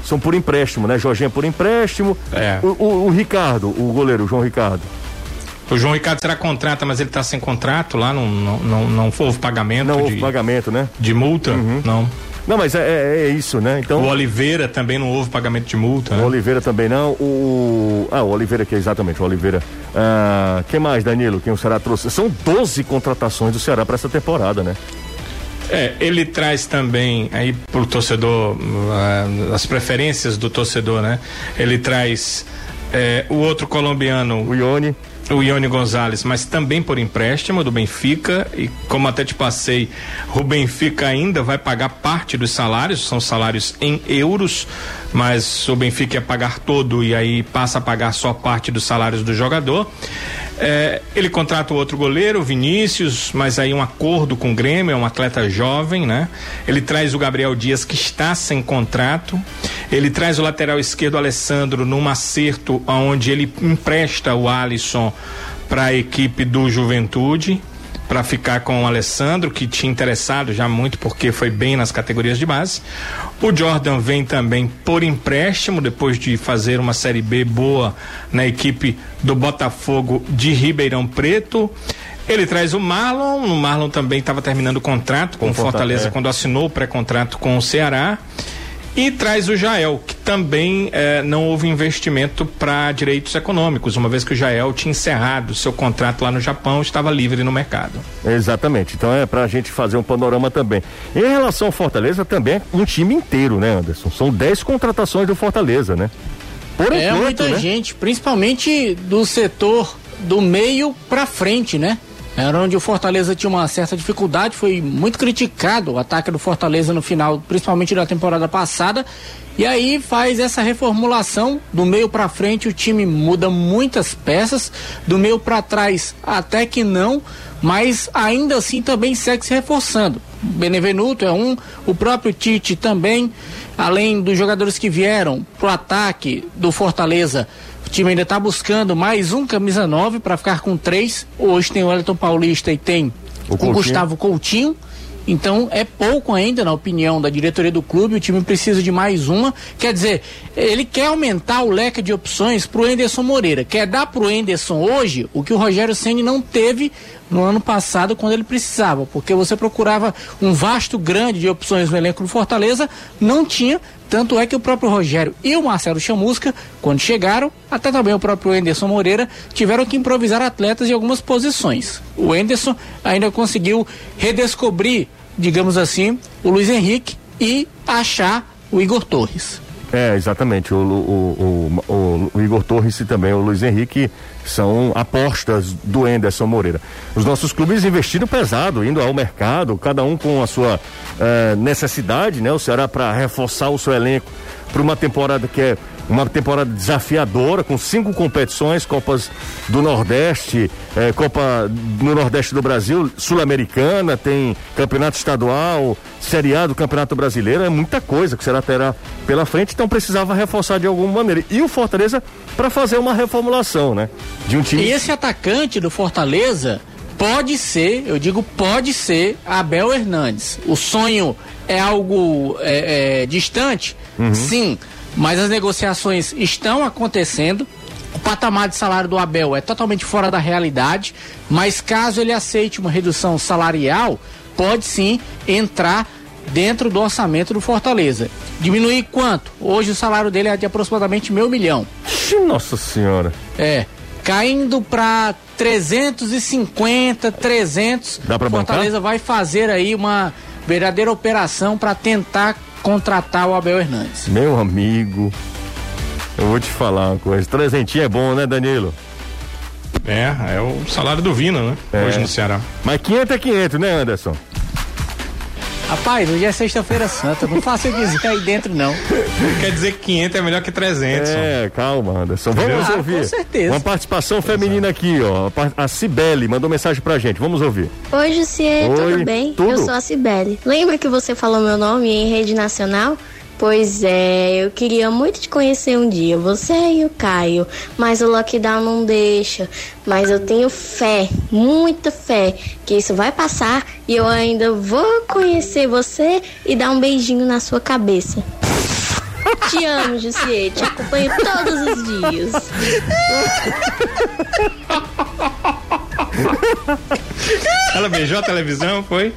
são por empréstimo, né? Jorginho é por empréstimo. É. O, o- o Ricardo, o goleiro, o João Ricardo. O João Ricardo será contrata, mas ele está sem contrato lá, não, não, não, não houve pagamento Não de, houve pagamento, né? de multa? Não. Não, mas é, é- é isso, né? Então. O Oliveira também não houve pagamento de multa, O né? Oliveira também não. O. Ah, o Oliveira aqui, exatamente, o Oliveira. Ah, quem mais, Danilo? Quem o Ceará trouxe? São 12 contratações do Ceará para essa temporada, né? É, ele traz também aí pro torcedor ah, as preferências do torcedor, né? Ele traz é, o outro colombiano, O Ione. O Ione Gonzalez, mas também por empréstimo do Benfica. E como até te passei, o Benfica ainda vai pagar parte dos salários, são salários em euros, mas o Benfica ia pagar todo e aí passa a pagar só parte dos salários do jogador. É, ele contrata o outro goleiro, Vinícius, mas aí um acordo com o Grêmio, é um atleta jovem, né? Ele traz o Gabriel Dias que está sem contrato. Ele traz o lateral esquerdo Alessandro num acerto onde ele empresta o Alisson para a equipe do Juventude. Para ficar com o Alessandro, que tinha interessado já muito porque foi bem nas categorias de base. O Jordan vem também por empréstimo, depois de fazer uma Série B boa na equipe do Botafogo de Ribeirão Preto. Ele traz o Marlon, o Marlon também estava terminando o contrato com, o Fortaleza é. quando assinou o pré-contrato com o Ceará. E traz o Jael, que também eh, não houve investimento para direitos econômicos, uma vez que o Jael tinha encerrado seu contrato lá no Japão, estava livre no mercado. Exatamente. Então é pra gente fazer um panorama também. Em relação ao Fortaleza, também é um time inteiro, né, Anderson? São 10 contratações do Fortaleza, né? Por é enquanto, muita né? gente, principalmente do setor do meio pra frente, né? Era onde o Fortaleza tinha uma certa dificuldade, foi muito criticado o ataque do Fortaleza no final, principalmente da temporada passada. E aí faz essa reformulação do meio pra frente, o time muda muitas peças, do meio pra trás até que não, mas ainda assim também segue se reforçando. Benevenuto é um, o próprio Tite também, além dos jogadores que vieram pro ataque do Fortaleza. O time ainda está buscando mais um camisa 9 para ficar com três. Hoje tem o Wellington Paulista e tem O o. Gustavo Coutinho. Então é pouco ainda, na opinião da diretoria do clube. O time precisa de mais uma. Quer dizer, ele quer aumentar o leque de opções para o Enderson Moreira. Quer dar para o Enderson hoje o que o Rogério Ceni não teve no ano passado quando ele precisava, porque você procurava um vasto grande de opções no elenco do Fortaleza, não tinha. Tanto é que o próprio Rogério e o Marcelo Chamusca, quando chegaram, até também o próprio Enderson Moreira, tiveram que improvisar atletas em algumas posições. O Enderson ainda conseguiu redescobrir, digamos assim, o Luiz Henrique e achar o Igor Torres. É, exatamente. O, o, o, o, Igor Torres e também o Luiz Henrique são apostas do Enderson Moreira. Os nossos clubes investiram pesado, indo ao mercado, cada um com a sua eh, necessidade, né? O Ceará para reforçar o seu elenco para uma temporada que é uma temporada desafiadora, com cinco competições, Copas do Nordeste, eh, Copa no Nordeste do Brasil, Sul-Americana, tem Campeonato Estadual, Série A do Campeonato Brasileiro, é muita coisa que será terá pela frente, então precisava reforçar de alguma maneira. E o Fortaleza para fazer uma reformulação, né? De um time. E esse atacante do Fortaleza pode ser, eu digo pode ser, Abel Hernandes. O sonho é algo é, é, distante? Sim, mas as negociações estão acontecendo. O patamar de salário do Abel é totalmente fora da realidade, mas caso ele aceite uma redução salarial, pode sim entrar dentro do orçamento do Fortaleza. Diminuir quanto? Hoje o salário dele é de aproximadamente meio milhão. Nossa senhora. É. Caindo para 350, 300. Dá pra bancar? Fortaleza vai fazer aí uma verdadeira operação para tentar contratar o Abel Hernandes. Meu amigo, eu vou te falar uma coisa. Trezentinho é bom, né, Danilo? É, é o salário do Vina, né? É. Hoje no Ceará. Mas 500 é 500, né, Anderson? Rapaz, hoje é sexta-feira santa, não faça eu dizer aí dentro não. Quer dizer que 500 é melhor que 300. É, calma, Anderson. Vamos? Ah, ouvir. com certeza. Uma participação feminina aqui, ó. A Cibele mandou mensagem pra gente. Vamos ouvir. Oi, Jussier, Oi, tudo bem? tudo? Eu sou a Cibele. Lembra que você falou meu nome em rede nacional? Pois é, eu queria muito te conhecer um dia, você e o Caio, mas o lockdown não deixa. Mas eu tenho fé, muita fé, que isso vai passar e eu ainda vou conhecer você e dar um beijinho na sua cabeça. Te amo, Jussier, te acompanho todos os dias. Ela beijou a televisão, foi?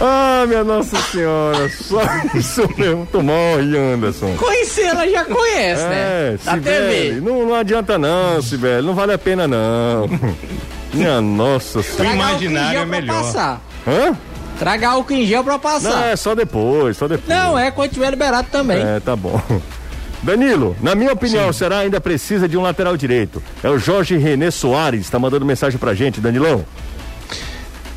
Ah, minha Nossa Senhora, só isso mesmo. Tu morre, Anderson. Conhecer ela já conhece, É, né? Da Cibele, TV. não, não adianta não, Sibeli, não vale a pena não. Minha Nossa O Senhora. imaginário é pra melhor. passar. Hã? Traga álcool em gel pra Não, passar. é só depois, só depois. Não, é quando tiver liberado também. É, tá bom. Danilo, na minha opinião, será ainda precisa de um lateral direito. É o Jorge René Soares, tá mandando mensagem pra gente, Danilão.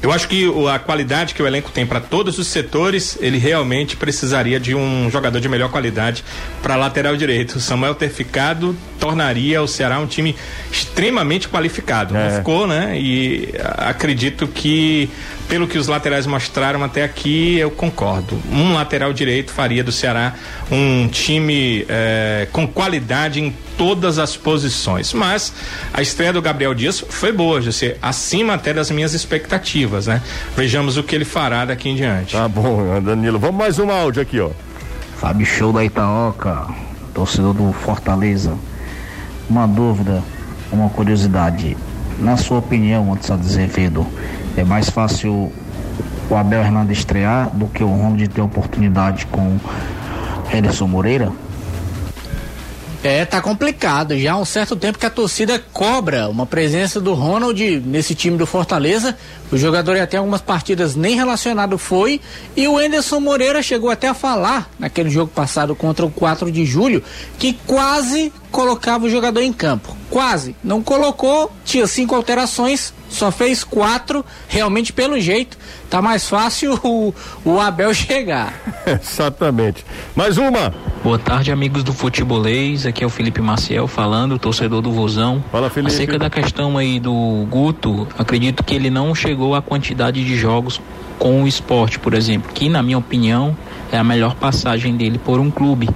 Eu acho que a qualidade que o elenco tem para todos os setores, ele realmente precisaria de um jogador de melhor qualidade para lateral direito. O Samuel ter ficado tornaria o Ceará um time extremamente qualificado. Não ficou, né? E acredito que pelo que os laterais mostraram até aqui, eu concordo. Um lateral direito faria do Ceará um time eh, com qualidade em todas as posições. Mas a estreia do Gabriel Dias foi boa, José, acima até das minhas expectativas, né? Vejamos o que ele fará daqui em diante. Tá bom, Danilo. Vamos mais um áudio aqui, ó. Fábio Show da Itaoca, torcedor do Fortaleza. Uma dúvida, uma curiosidade. Na sua opinião, Anderson Azevedo, é mais fácil o Abel Hernandes estrear do que o Ronald ter oportunidade com Ederson Moreira? É, tá complicado. Já há um certo tempo que a torcida cobra uma presença do Ronald nesse time do Fortaleza. O jogador até algumas partidas nem relacionado foi. E o Enderson Moreira chegou até a falar naquele jogo passado contra o 4 de julho que quase colocava o jogador em campo. Quase. Não colocou, tinha cinco alterações, só fez quatro. Realmente, pelo jeito, tá mais fácil o, o Abel chegar. (laughs) Exatamente. Mais uma. Boa tarde, amigos do Futebolês. Aqui é o Felipe Maciel falando, torcedor do Vozão. Fala, Felipe. Acerca da questão aí do Guto, acredito que ele não chegou à quantidade de jogos com o esporte, por exemplo, que na minha opinião é a melhor passagem dele por um clube.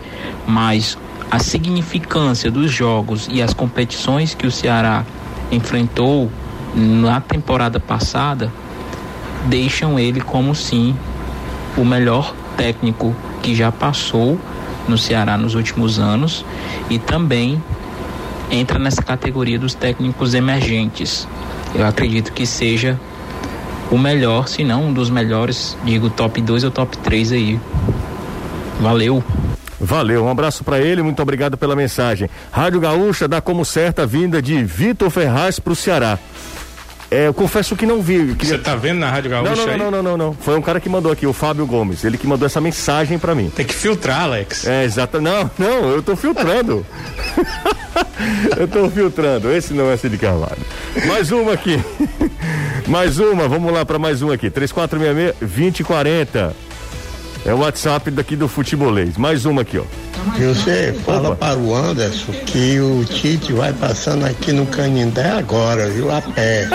Mas a significância dos jogos e as competições que o Ceará enfrentou na temporada passada deixam ele como sim o melhor técnico que já passou no Ceará nos últimos anos e também entra nessa categoria dos técnicos emergentes. Eu acredito que seja o melhor, se não um dos melhores, digo top 2 ou top 3 aí. Valeu. Valeu, um abraço para ele, muito obrigado pela mensagem. Rádio Gaúcha dá como certa a vinda de Vitor Ferraz pro Ceará. É, eu confesso que não vi. Você tá vendo na Rádio Gaúcha não, não, aí? não, não, não, não. Foi um cara que mandou aqui, o Fábio Gomes. Ele que mandou essa mensagem para mim. Tem que filtrar, Alex. É, exato. Não, não, eu tô filtrando. (laughs) eu tô filtrando. Esse não é Cid Carvalho. Mais uma aqui. (laughs) mais uma, vamos lá para mais uma aqui. 3466-2040. É o WhatsApp daqui do Futebolês. Mais uma aqui, ó. Você fala para o Anderson que o Tite vai passando aqui no Canindé agora, viu? A pé.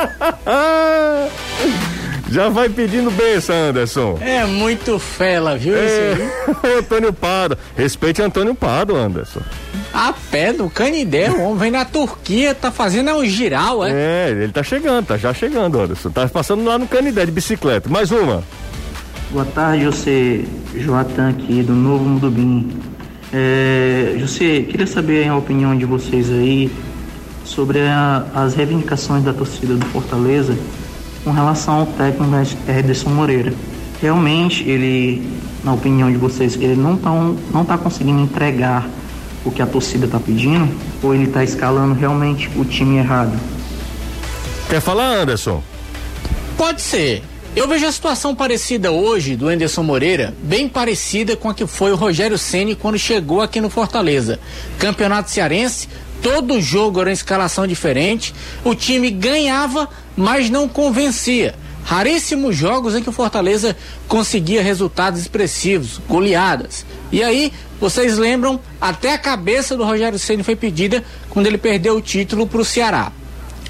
(laughs) Já vai pedindo benção, Anderson. É muito fela, viu? É, (laughs) Antônio Pado. Respeite Antônio Pado, Anderson. A pé do Canindé, o homem vem na Turquia, tá fazendo um giral, é? É, ele tá chegando, tá já chegando, Anderson. Tá passando lá no Canindé de bicicleta. Mais uma. Boa tarde, José Joatan aqui do Novo Mudubim. É, José, queria saber a opinião de vocês aí sobre a- as reivindicações da torcida do Fortaleza com relação ao técnico Ederson Moreira. Realmente, ele, na opinião de vocês, ele não tá, um- não tá conseguindo entregar o que a torcida tá pedindo ou ele tá escalando realmente o time errado? Quer falar, Anderson? Pode ser. Eu vejo a situação parecida hoje do Anderson Moreira, bem parecida com a que foi o Rogério Ceni quando chegou aqui no Fortaleza. Campeonato Cearense, todo jogo era uma escalação diferente, o time ganhava, mas não convencia. Raríssimos jogos em que o Fortaleza conseguia resultados expressivos, goleadas. E aí, vocês lembram, até a cabeça do Rogério Ceni foi pedida quando ele perdeu o título para o Ceará.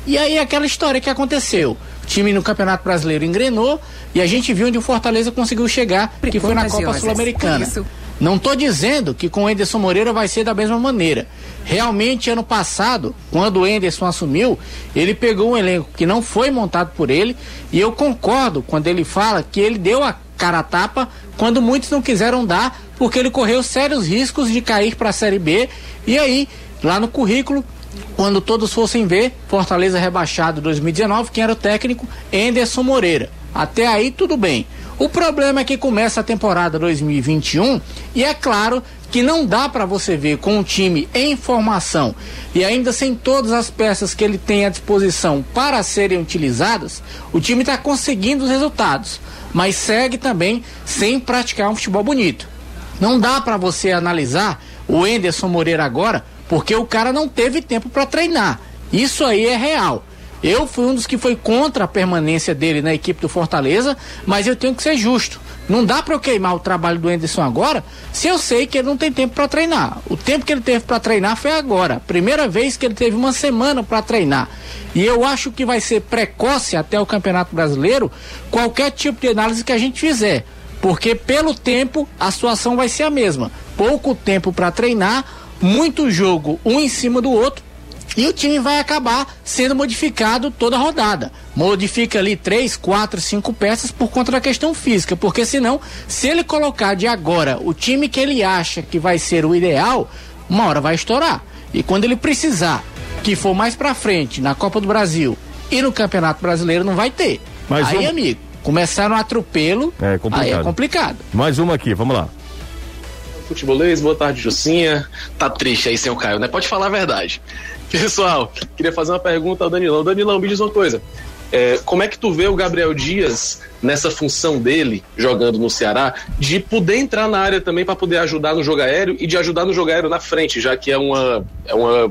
E aí aquela história que aconteceu. O time no Campeonato Brasileiro engrenou e a gente viu onde o Fortaleza conseguiu chegar, que foi na Copa. Sul-Americana. Não tô dizendo que com o Enderson Moreira vai ser da mesma maneira. Realmente, ano passado, quando o Enderson assumiu, ele pegou um elenco que não foi montado por ele, e eu concordo quando ele fala que ele deu a cara a tapa quando muitos não quiseram dar, porque ele correu sérios riscos de cair para a Série B. E aí, lá no currículo, quando todos fossem ver, Fortaleza rebaixado 2019, quem era o técnico? Enderson Moreira. Até aí tudo bem. O problema é que começa a temporada 2021 e é claro que não dá para você ver com um time em formação e ainda sem todas as peças que ele tem à disposição para serem utilizadas, o time está conseguindo os resultados, mas segue também sem praticar um futebol bonito. Não dá para você analisar o Enderson Moreira agora, porque o cara não teve tempo para treinar. Isso aí é real. Eu fui um dos que foi contra a permanência dele na equipe do Fortaleza, mas eu tenho que ser justo. Não dá para eu queimar o trabalho do Anderson agora, se eu sei que ele não tem tempo para treinar. O tempo que ele teve para treinar foi agora. Primeira vez que ele teve uma semana para treinar. E eu acho que vai ser precoce até o Campeonato Brasileiro qualquer tipo de análise que a gente fizer. Porque pelo tempo a situação vai ser a mesma. Pouco tempo para treinar, muito jogo um em cima do outro e o time vai acabar sendo modificado toda a rodada. Modifica ali três, quatro, cinco peças por conta da questão física, porque senão, se ele colocar de agora o time que ele acha que vai ser o ideal, uma hora vai estourar. E quando ele precisar que for mais para frente na Copa do Brasil e no Campeonato Brasileiro não vai ter. Mas aí, um... amigo, começaram a atropelo, é complicado. aí é complicado. Mais uma aqui, vamos lá futebolês, boa tarde, Jucinha. Tá triste aí sem o Caio, né? Pode falar a verdade. Pessoal, queria fazer uma pergunta ao Danilão. Danilão, me diz uma coisa. É, como é que tu vê o Gabriel Dias nessa função dele, jogando no Ceará, de poder entrar na área também para poder ajudar no jogo aéreo e de ajudar no jogo aéreo na frente, já que é uma, é uma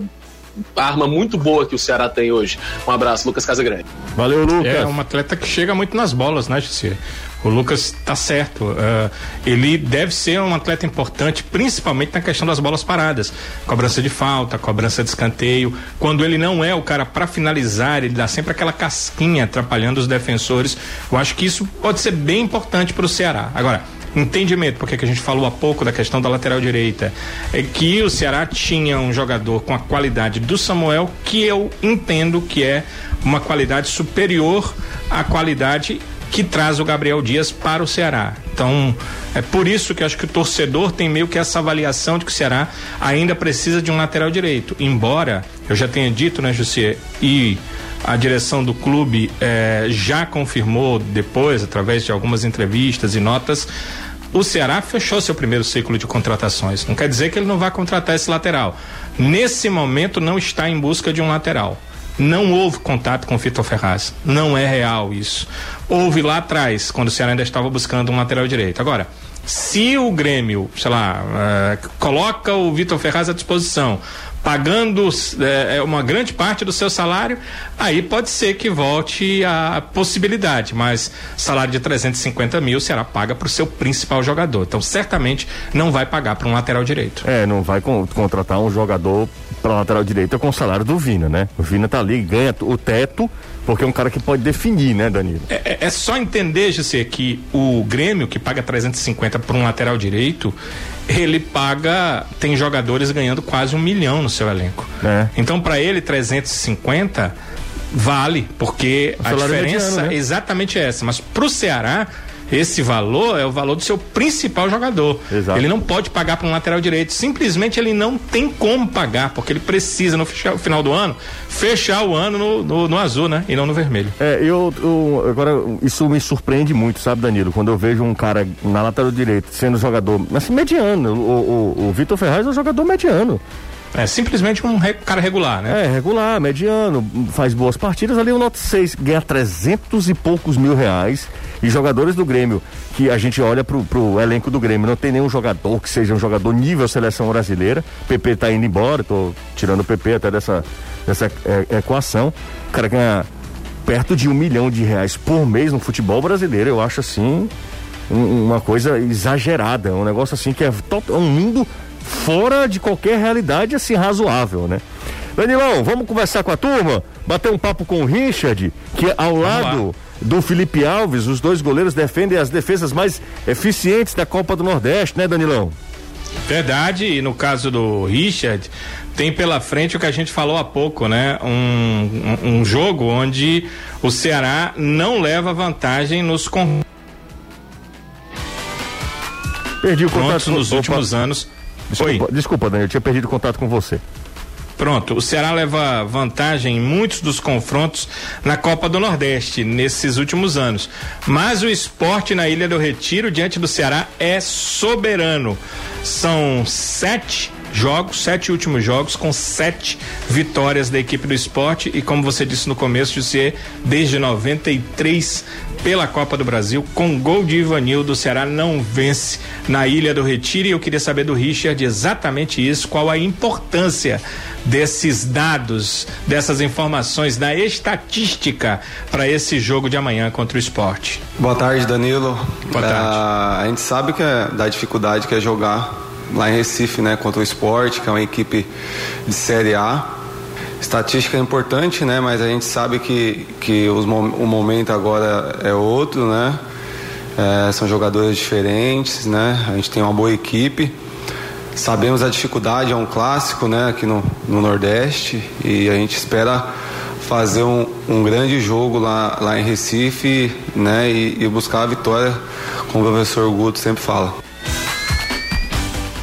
arma muito boa que o Ceará tem hoje. Um abraço, Lucas Casagrande. Valeu, Lucas. É um atleta que chega muito nas bolas, né, Jussi? O Lucas está certo. Uh, ele deve ser um atleta importante, principalmente na questão das bolas paradas. Cobrança de falta, cobrança de escanteio. Quando ele não é o cara para finalizar, ele dá sempre aquela casquinha atrapalhando os defensores. Eu acho que isso pode ser bem importante para o Ceará. Agora, entendimento, porque que a gente falou há pouco da questão da lateral direita, é que o Ceará tinha um jogador com a qualidade do Samuel, que eu entendo que é uma qualidade superior à qualidade que traz o Gabriel Dias para o Ceará. Então, é por isso que acho que o torcedor tem meio que essa avaliação de que o Ceará ainda precisa de um lateral direito. Embora eu já tenha dito, né, José, e a direção do clube eh, já confirmou depois, através de algumas entrevistas e notas, o Ceará fechou seu primeiro ciclo de contratações. Não quer dizer que ele não vai contratar esse lateral. Nesse momento não está em busca de um lateral. Não houve contato com o Vitor Ferraz. Não é real isso. Houve lá atrás, quando o Ceará ainda estava buscando um lateral direito. Agora, se o Grêmio, sei lá, uh, coloca o Vitor Ferraz à disposição, pagando é, uma grande parte do seu salário, aí pode ser que volte a possibilidade, mas salário de 350 mil o Ceará paga para o seu principal jogador. Então, certamente não vai pagar para um lateral direito. É, não vai con contratar um jogador para lateral direito com o salário do Vina, né? O Vina tá ali, ganha o teto porque é um cara que pode definir, né, Danilo? É, é, é só entender, José, que o Grêmio, que paga 350 por um lateral direito, ele paga. Tem jogadores ganhando quase um milhão no seu elenco. É. Então, para ele, 350 vale, porque o a diferença mediano, né? é exatamente essa. Mas pro Ceará, esse valor é o valor do seu principal jogador. Exato. Ele não pode pagar para um lateral direito. Simplesmente ele não tem como pagar, porque ele precisa, no final do ano, fechar o ano no, no, no azul, né? E não no vermelho. É, eu, eu, Agora, isso me surpreende muito, sabe, Danilo? Quando eu vejo um cara na lateral direito sendo jogador, assim, mediano. O, o, o Vitor Ferraz é um jogador mediano. É simplesmente um re, cara regular, né? É, regular, mediano, faz boas partidas. Ali o Noto 6 ganha trezentos e poucos mil reais. E jogadores do Grêmio, que a gente olha pro, pro elenco do Grêmio, não tem nenhum jogador que seja um jogador nível seleção brasileira. PP tá indo embora, tô tirando o PP até dessa, dessa é, equação. O cara ganha perto de um milhão de reais por mês no futebol brasileiro. Eu acho assim um, uma coisa exagerada, um negócio assim que é, é um mundo fora de qualquer realidade assim razoável, né? Danilão, vamos conversar com a turma, bater um papo com o Richard, que ao lado do Felipe Alves, os dois goleiros defendem as defesas mais eficientes da Copa do Nordeste, né, Danilão? Verdade, e no caso do Richard, tem pela frente o que a gente falou há pouco, né? Um, um, um jogo onde o Ceará não leva vantagem nos con... Perdi o contato nos últimos anos. Desculpa, Oi. desculpa, Daniel, eu tinha perdido contato com você. Pronto, o Ceará leva vantagem em muitos dos confrontos na Copa do Nordeste nesses últimos anos. Mas o esporte na Ilha do Retiro, diante do Ceará, é soberano. São sete jogos, sete últimos jogos, com sete vitórias da equipe do esporte e como você disse no começo, José, desde 93 pela Copa do Brasil, com gol de Ivanildo, o Ceará não vence na Ilha do Retiro e eu queria saber do Richard exatamente isso, qual a importância desses dados, dessas informações, da estatística para esse jogo de amanhã contra o esporte. Boa tarde, Danilo. Boa tarde. Ah, a gente sabe que é da dificuldade que é jogar lá em Recife, né, contra o esporte, que é uma equipe de Série A. Estatística é importante, né? Mas a gente sabe que, que os, o momento agora é outro, né? É, são jogadores diferentes, né? A gente tem uma boa equipe. Sabemos a dificuldade, é um clássico, né? Aqui no, no Nordeste e a gente espera fazer um, um grande jogo lá, lá em Recife, né? E, e buscar a vitória, como o professor Guto sempre fala.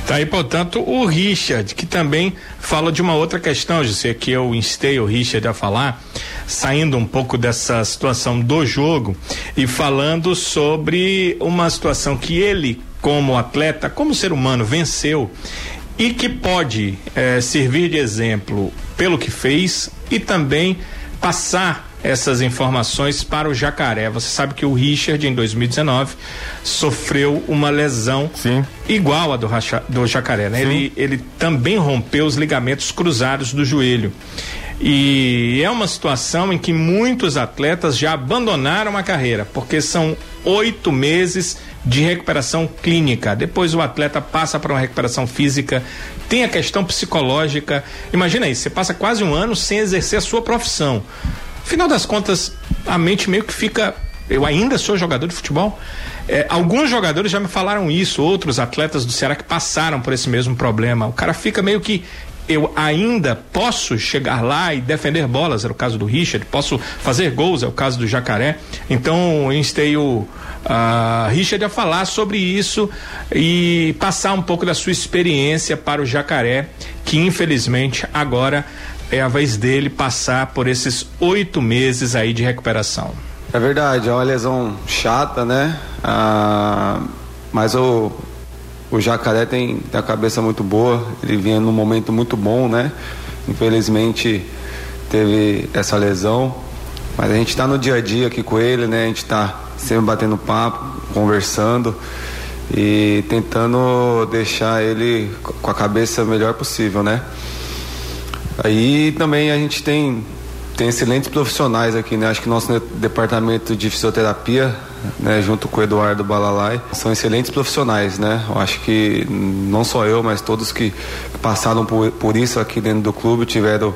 Tá aí, portanto, o Richard, que também fala de uma outra questão, José, que eu instei o Richard a falar, saindo um pouco dessa situação do jogo e falando sobre uma situação que ele, como atleta, como ser humano, venceu e que pode eh, servir de exemplo pelo que fez e também passar essas informações para o Jacaré. Você sabe que o Richard, em 2019, sofreu uma lesão Sim. igual a do, racha, do Jacaré. Né? Ele, ele também rompeu os ligamentos cruzados do joelho. E é uma situação em que muitos atletas já abandonaram a carreira, porque são oito meses de recuperação clínica. Depois o atleta passa para uma recuperação física, tem a questão psicológica. Imagina isso, você passa quase um ano sem exercer a sua profissão. Final das contas, a mente meio que fica. Eu ainda sou jogador de futebol. É, alguns jogadores já me falaram isso, outros atletas do Ceará que passaram por esse mesmo problema. O cara fica meio que eu ainda posso chegar lá e defender bolas, era o caso do Richard, posso fazer gols, é o caso do Jacaré. Então, eu instei o uh, Richard a falar sobre isso e passar um pouco da sua experiência para o Jacaré, que infelizmente agora é a vez dele passar por esses oito meses aí de recuperação. É verdade, é uma lesão chata, né? Ah, mas o, o Jacaré tem, tem a cabeça muito boa, ele vinha num momento muito bom, né? Infelizmente teve essa lesão, mas a gente está no dia a dia aqui com ele, né? A gente está sempre batendo papo, conversando e tentando deixar ele com a cabeça melhor possível, né? Aí também a gente tem, tem excelentes profissionais aqui, né? Acho que nosso departamento de fisioterapia, né, junto com o Eduardo Balalai, são excelentes profissionais, né? Eu acho que não só eu, mas todos que passaram por, por isso aqui dentro do clube tiveram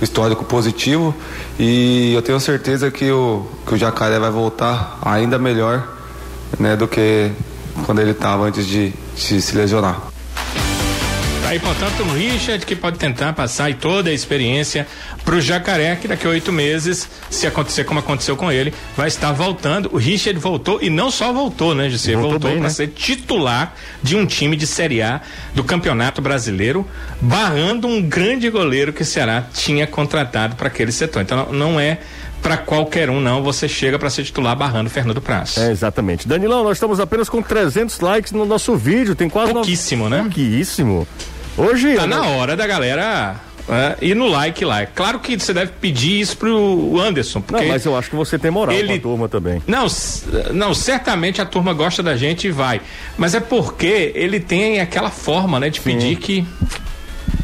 o histórico positivo e eu tenho certeza que o, que o Jacaré vai voltar ainda melhor, né, do que quando ele estava antes de, de se lesionar. Aí, portanto, o Richard que pode tentar passar toda a experiência para o Jacaré, que daqui a oito meses, se acontecer como aconteceu com ele, vai estar voltando. O Richard voltou e não só voltou, né, Gisele? Voltou, voltou para né? ser titular de um time de Série A do Campeonato Brasileiro, barrando um grande goleiro que o Ceará tinha contratado para aquele setor. Então, não é para qualquer um, não. Você chega para ser titular barrando Fernando Praz. É, exatamente. Danilão, nós estamos apenas com 300 likes no nosso vídeo. Tem quase. Pouquíssimo, no... né? Pouquíssimo. Hoje. Tá na hora da galera é, e no like lá. Claro que você deve pedir isso pro Anderson. Porque não, mas eu acho que você tem moral ele... com a turma também. Não, não, certamente a turma gosta da gente e vai. Mas é porque ele tem aquela forma, né, de pedir Sim. que.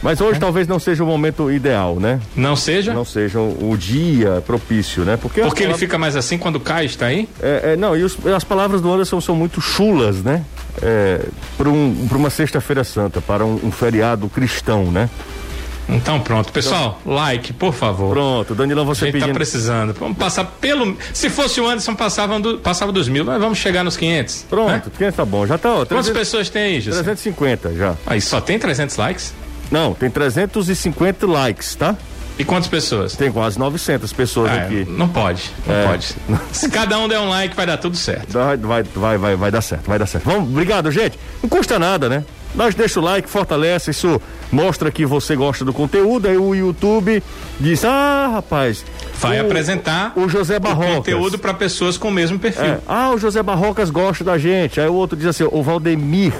Mas hoje é. talvez não seja o momento ideal, né? Não seja? Não seja o, o dia propício, né? Porque, porque ele fica mais assim quando cai, está aí? É, é não, e os, as palavras do Anderson são muito chulas, né? É, para um, uma sexta-feira santa, para um, um feriado cristão, né? Então pronto, pessoal, então, like, por favor. Pronto, Danilão, você A gente tá pedindo... tá precisando. Vamos passar pelo. Se fosse o Anderson, passava, do, passava dos mil, mas vamos chegar nos 500. Pronto, né? 500 tá bom, já tá. Ó, 300... Quantas pessoas tem aí, José? 350 já. Aí só tem 300 likes? Não, tem 350 likes, tá? E quantas pessoas? Tem quase 900 pessoas ah, aqui. Não pode, não é. pode. (laughs) Se cada um der um like, vai dar tudo certo. Vai, vai, vai, vai, vai dar certo, vai dar certo. Vamos, obrigado, gente. Não custa nada, né? Nós deixa o like, fortalece, isso mostra que você gosta do conteúdo, aí o YouTube diz, ah, rapaz. Vai o, apresentar o José Barrocas. O conteúdo para pessoas com o mesmo perfil. É, ah, o José Barrocas gosta da gente. Aí o outro diz assim, o Valdemir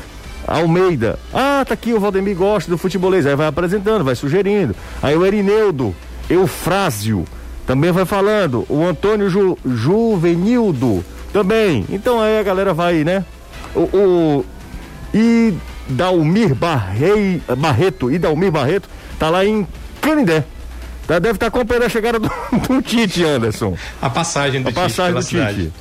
Almeida. Ah, tá aqui o Valdemir gosta do futebolês. Aí vai apresentando, vai sugerindo. Aí o Erineudo, Eufrásio, também vai falando. O Antônio Ju, Juvenildo também. Então aí a galera vai, né? O, o Idalmir Barrei, Barreto, Idalmir Barreto, tá lá em Canindé. Tá, deve estar tá acompanhando a chegada do, (laughs) do Tite, Anderson. A passagem do a Tite. passagem do Tite.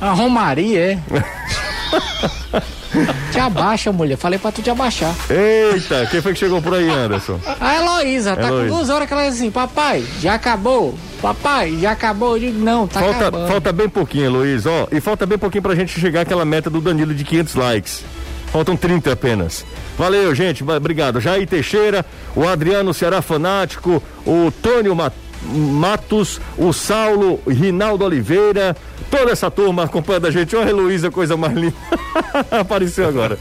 A Romaria, é. (laughs) (laughs) te abaixa, mulher. Falei pra tu te abaixar. Eita, quem foi que chegou por aí, Anderson? A Heloísa, tá Heloísa. com duas horas que ela diz assim, papai, já acabou. Papai, já acabou. Eu digo, não, tá falta, acabando. Falta bem pouquinho, Heloísa, ó. E falta bem pouquinho pra gente chegar àquela meta do Danilo de 500 likes. Faltam 30 apenas. Valeu, gente. Obrigado. Jair Teixeira, o Adriano Ceará Fanático, o Tônio Matos, o Saulo, Rinaldo Oliveira, toda essa turma acompanhando a gente. Olha, Heloísa, coisa mais linda. (laughs) Apareceu agora.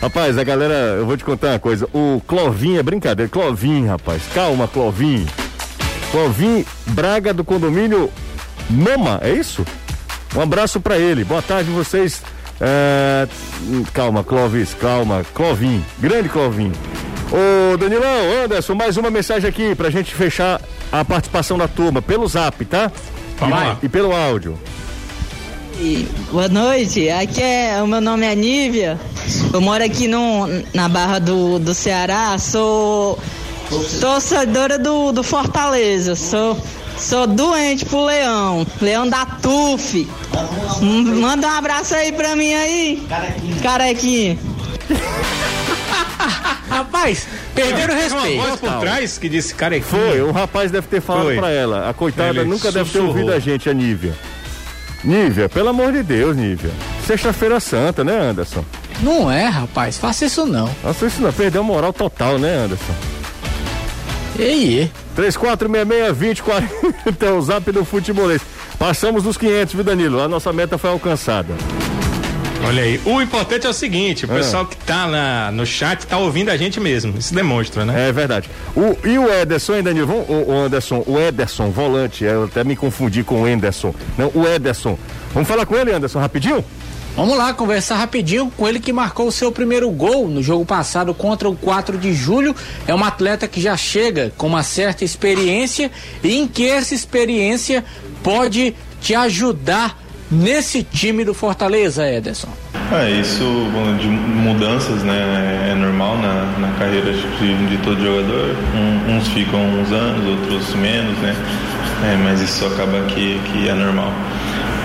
rapaz, a galera, eu vou te contar uma coisa. O Clovin é brincadeira. Clovin, rapaz. Calma, Clovin. Clovin Braga do condomínio Mama, é isso? Um abraço para ele. Boa tarde, vocês. É... Calma, Clovis, calma. Clovin, grande Clovin. Ô Danilão, Anderson, mais uma mensagem aqui pra gente fechar a participação da turma pelo zap, tá? Vamos lá. E pelo áudio. Boa noite, aqui é, o meu nome é Nívia, eu moro aqui no, na Barra do, do Ceará, sou torcedora do, do Fortaleza, sou, sou doente pro Leão, Leão da TUF. Manda um abraço aí pra mim aí, carequinha. (laughs) Rapaz, perderam o respeito. Uma voz por trás que disse carequinha. Foi, um rapaz deve ter falado Foi. pra ela. A coitada Ele nunca deve ter sussurrou. ouvido a gente, a Nívia. Nívia, pelo amor de Deus, Nívia. Sexta-feira santa, né, Anderson? Não é, rapaz, faça isso não. Nossa, isso não, perdeu a moral total, né, Anderson? Ei, 3466-2040 é (laughs) o zap do futebolês. Passamos dos 500, viu, Danilo? A nossa meta foi alcançada. Olha aí. O importante é o seguinte: o Ah. pessoal que tá na, no chat tá ouvindo a gente mesmo. Isso demonstra, né? É verdade. O, e o Ederson, hein, Danilo? Vamos, o, o Anderson, o Ederson, volante, eu até me confundi com o Anderson. Não, o Ederson. Vamos falar com ele, Anderson, rapidinho? Vamos lá, conversar rapidinho com ele que marcou o seu primeiro gol no jogo passado contra o 4 de julho. É um atleta que já chega com uma certa experiência e em que essa experiência pode te ajudar nesse time do Fortaleza, Ederson. É, isso de mudanças, né, é normal na, na carreira de, de todo jogador. Um- uns ficam uns anos, outros menos, né? É, mas isso acaba que, que é normal.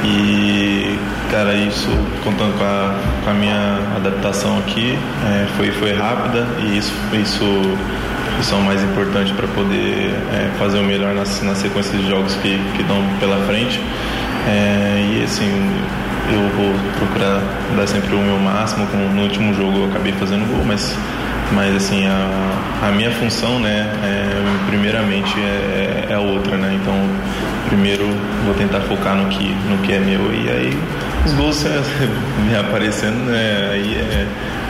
E, cara, isso, contando com a, com a minha adaptação aqui, é, foi, foi rápida e isso, isso, isso é o mais importante para poder é, fazer o melhor na, na sequência de jogos que, que estão pela frente. É, e assim, eu vou procurar dar sempre o meu máximo. Como no último jogo eu acabei fazendo gol, mas, mas assim, a, a minha função, né, é, primeiramente é, é outra, né? Então, primeiro vou tentar focar no que, no que é meu e aí os gols (laughs) é, me aparecendo, né, aí é,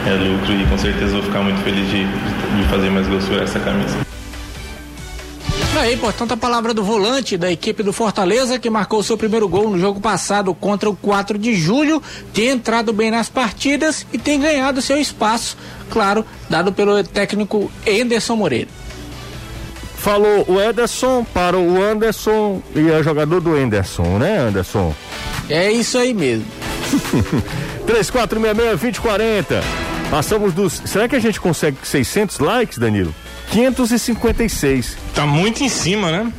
é lucro e com certeza vou ficar muito feliz de, de fazer mais gols por essa camisa. Aí, portanto, a palavra do volante da equipe do Fortaleza, que marcou seu primeiro gol no jogo passado contra o 4 de julho, tem entrado bem nas partidas e tem ganhado seu espaço, claro, dado pelo técnico Anderson Moreira. Falou o Ederson para o Anderson e é jogador do Anderson, né, Anderson? É isso aí mesmo. (laughs) 3466-2040. Passamos dos. Será que a gente consegue 600 likes, Danilo? 556. Tá muito em cima, né?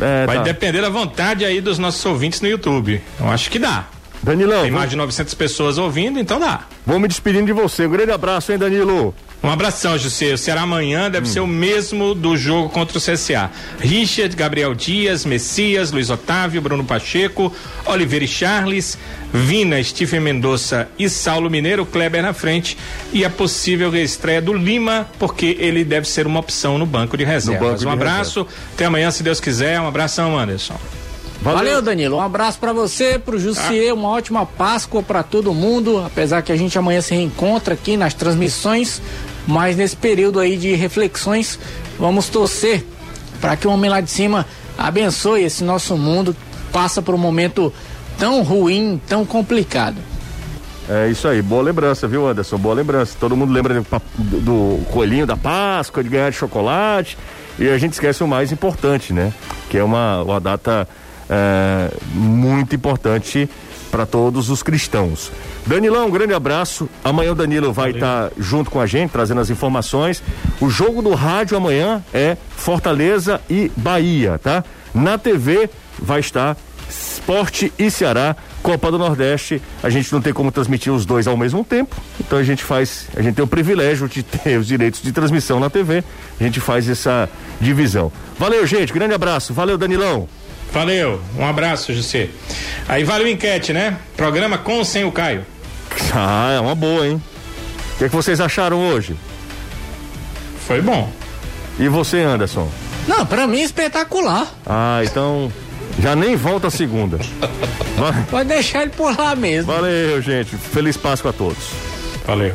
É, Vai tá. depender da vontade aí dos nossos ouvintes no YouTube. Eu acho que dá. Danilão. Tem mais de 900 pessoas ouvindo, então dá. Vou me despedindo de você. Um grande abraço, hein, Danilo? Um abração, José. O Ceará amanhã deve ser o mesmo do jogo contra o CSA. Richard, Gabriel Dias, Messias, Luiz Otávio, Bruno Pacheco, Oliveira e Charles, Vina, Stephen Mendonça e Saulo Mineiro, Kleber na frente e a possível reestreia do Lima, porque ele deve ser uma opção no banco de reservas. banco um de abraço, até amanhã, se Deus quiser. Um abração, Anderson. Valeu. Danilo. Um abraço pra você, pro Jussier, uma ótima Páscoa pra todo mundo. Apesar que a gente amanhã se reencontra aqui nas transmissões, mas nesse período aí de reflexões, vamos torcer para que o homem lá de cima abençoe esse nosso mundo que passa por um momento tão ruim, tão complicado. É isso aí, boa lembrança, viu, Anderson? Boa lembrança. Todo mundo lembra do, do, coelhinho da Páscoa, de ganhar de chocolate. E a gente esquece o mais importante, né? Que é uma, uma data é, muito importante para todos os cristãos. Danilão, um grande abraço. Amanhã o Danilo vai estar tá junto com a gente, trazendo as informações. O jogo do rádio amanhã é Fortaleza e Bahia, tá? Na TV vai estar Esporte e Ceará, Copa do Nordeste. A gente não tem como transmitir os dois ao mesmo tempo, então a gente faz, a gente tem o privilégio de ter os direitos de transmissão na TV. A gente faz essa divisão. Valeu, gente. Grande abraço. Valeu, Danilão. Valeu, um abraço, José. Aí vale o enquete, né? Programa com ou sem o Caio? (laughs) Ah, é uma boa, hein? O que, é que vocês acharam hoje? Foi bom. E você, Anderson? Não, pra mim espetacular. Ah, então já nem volta a segunda. Vai... Pode deixar ele por lá mesmo. Valeu, gente. Feliz Páscoa a todos. Valeu.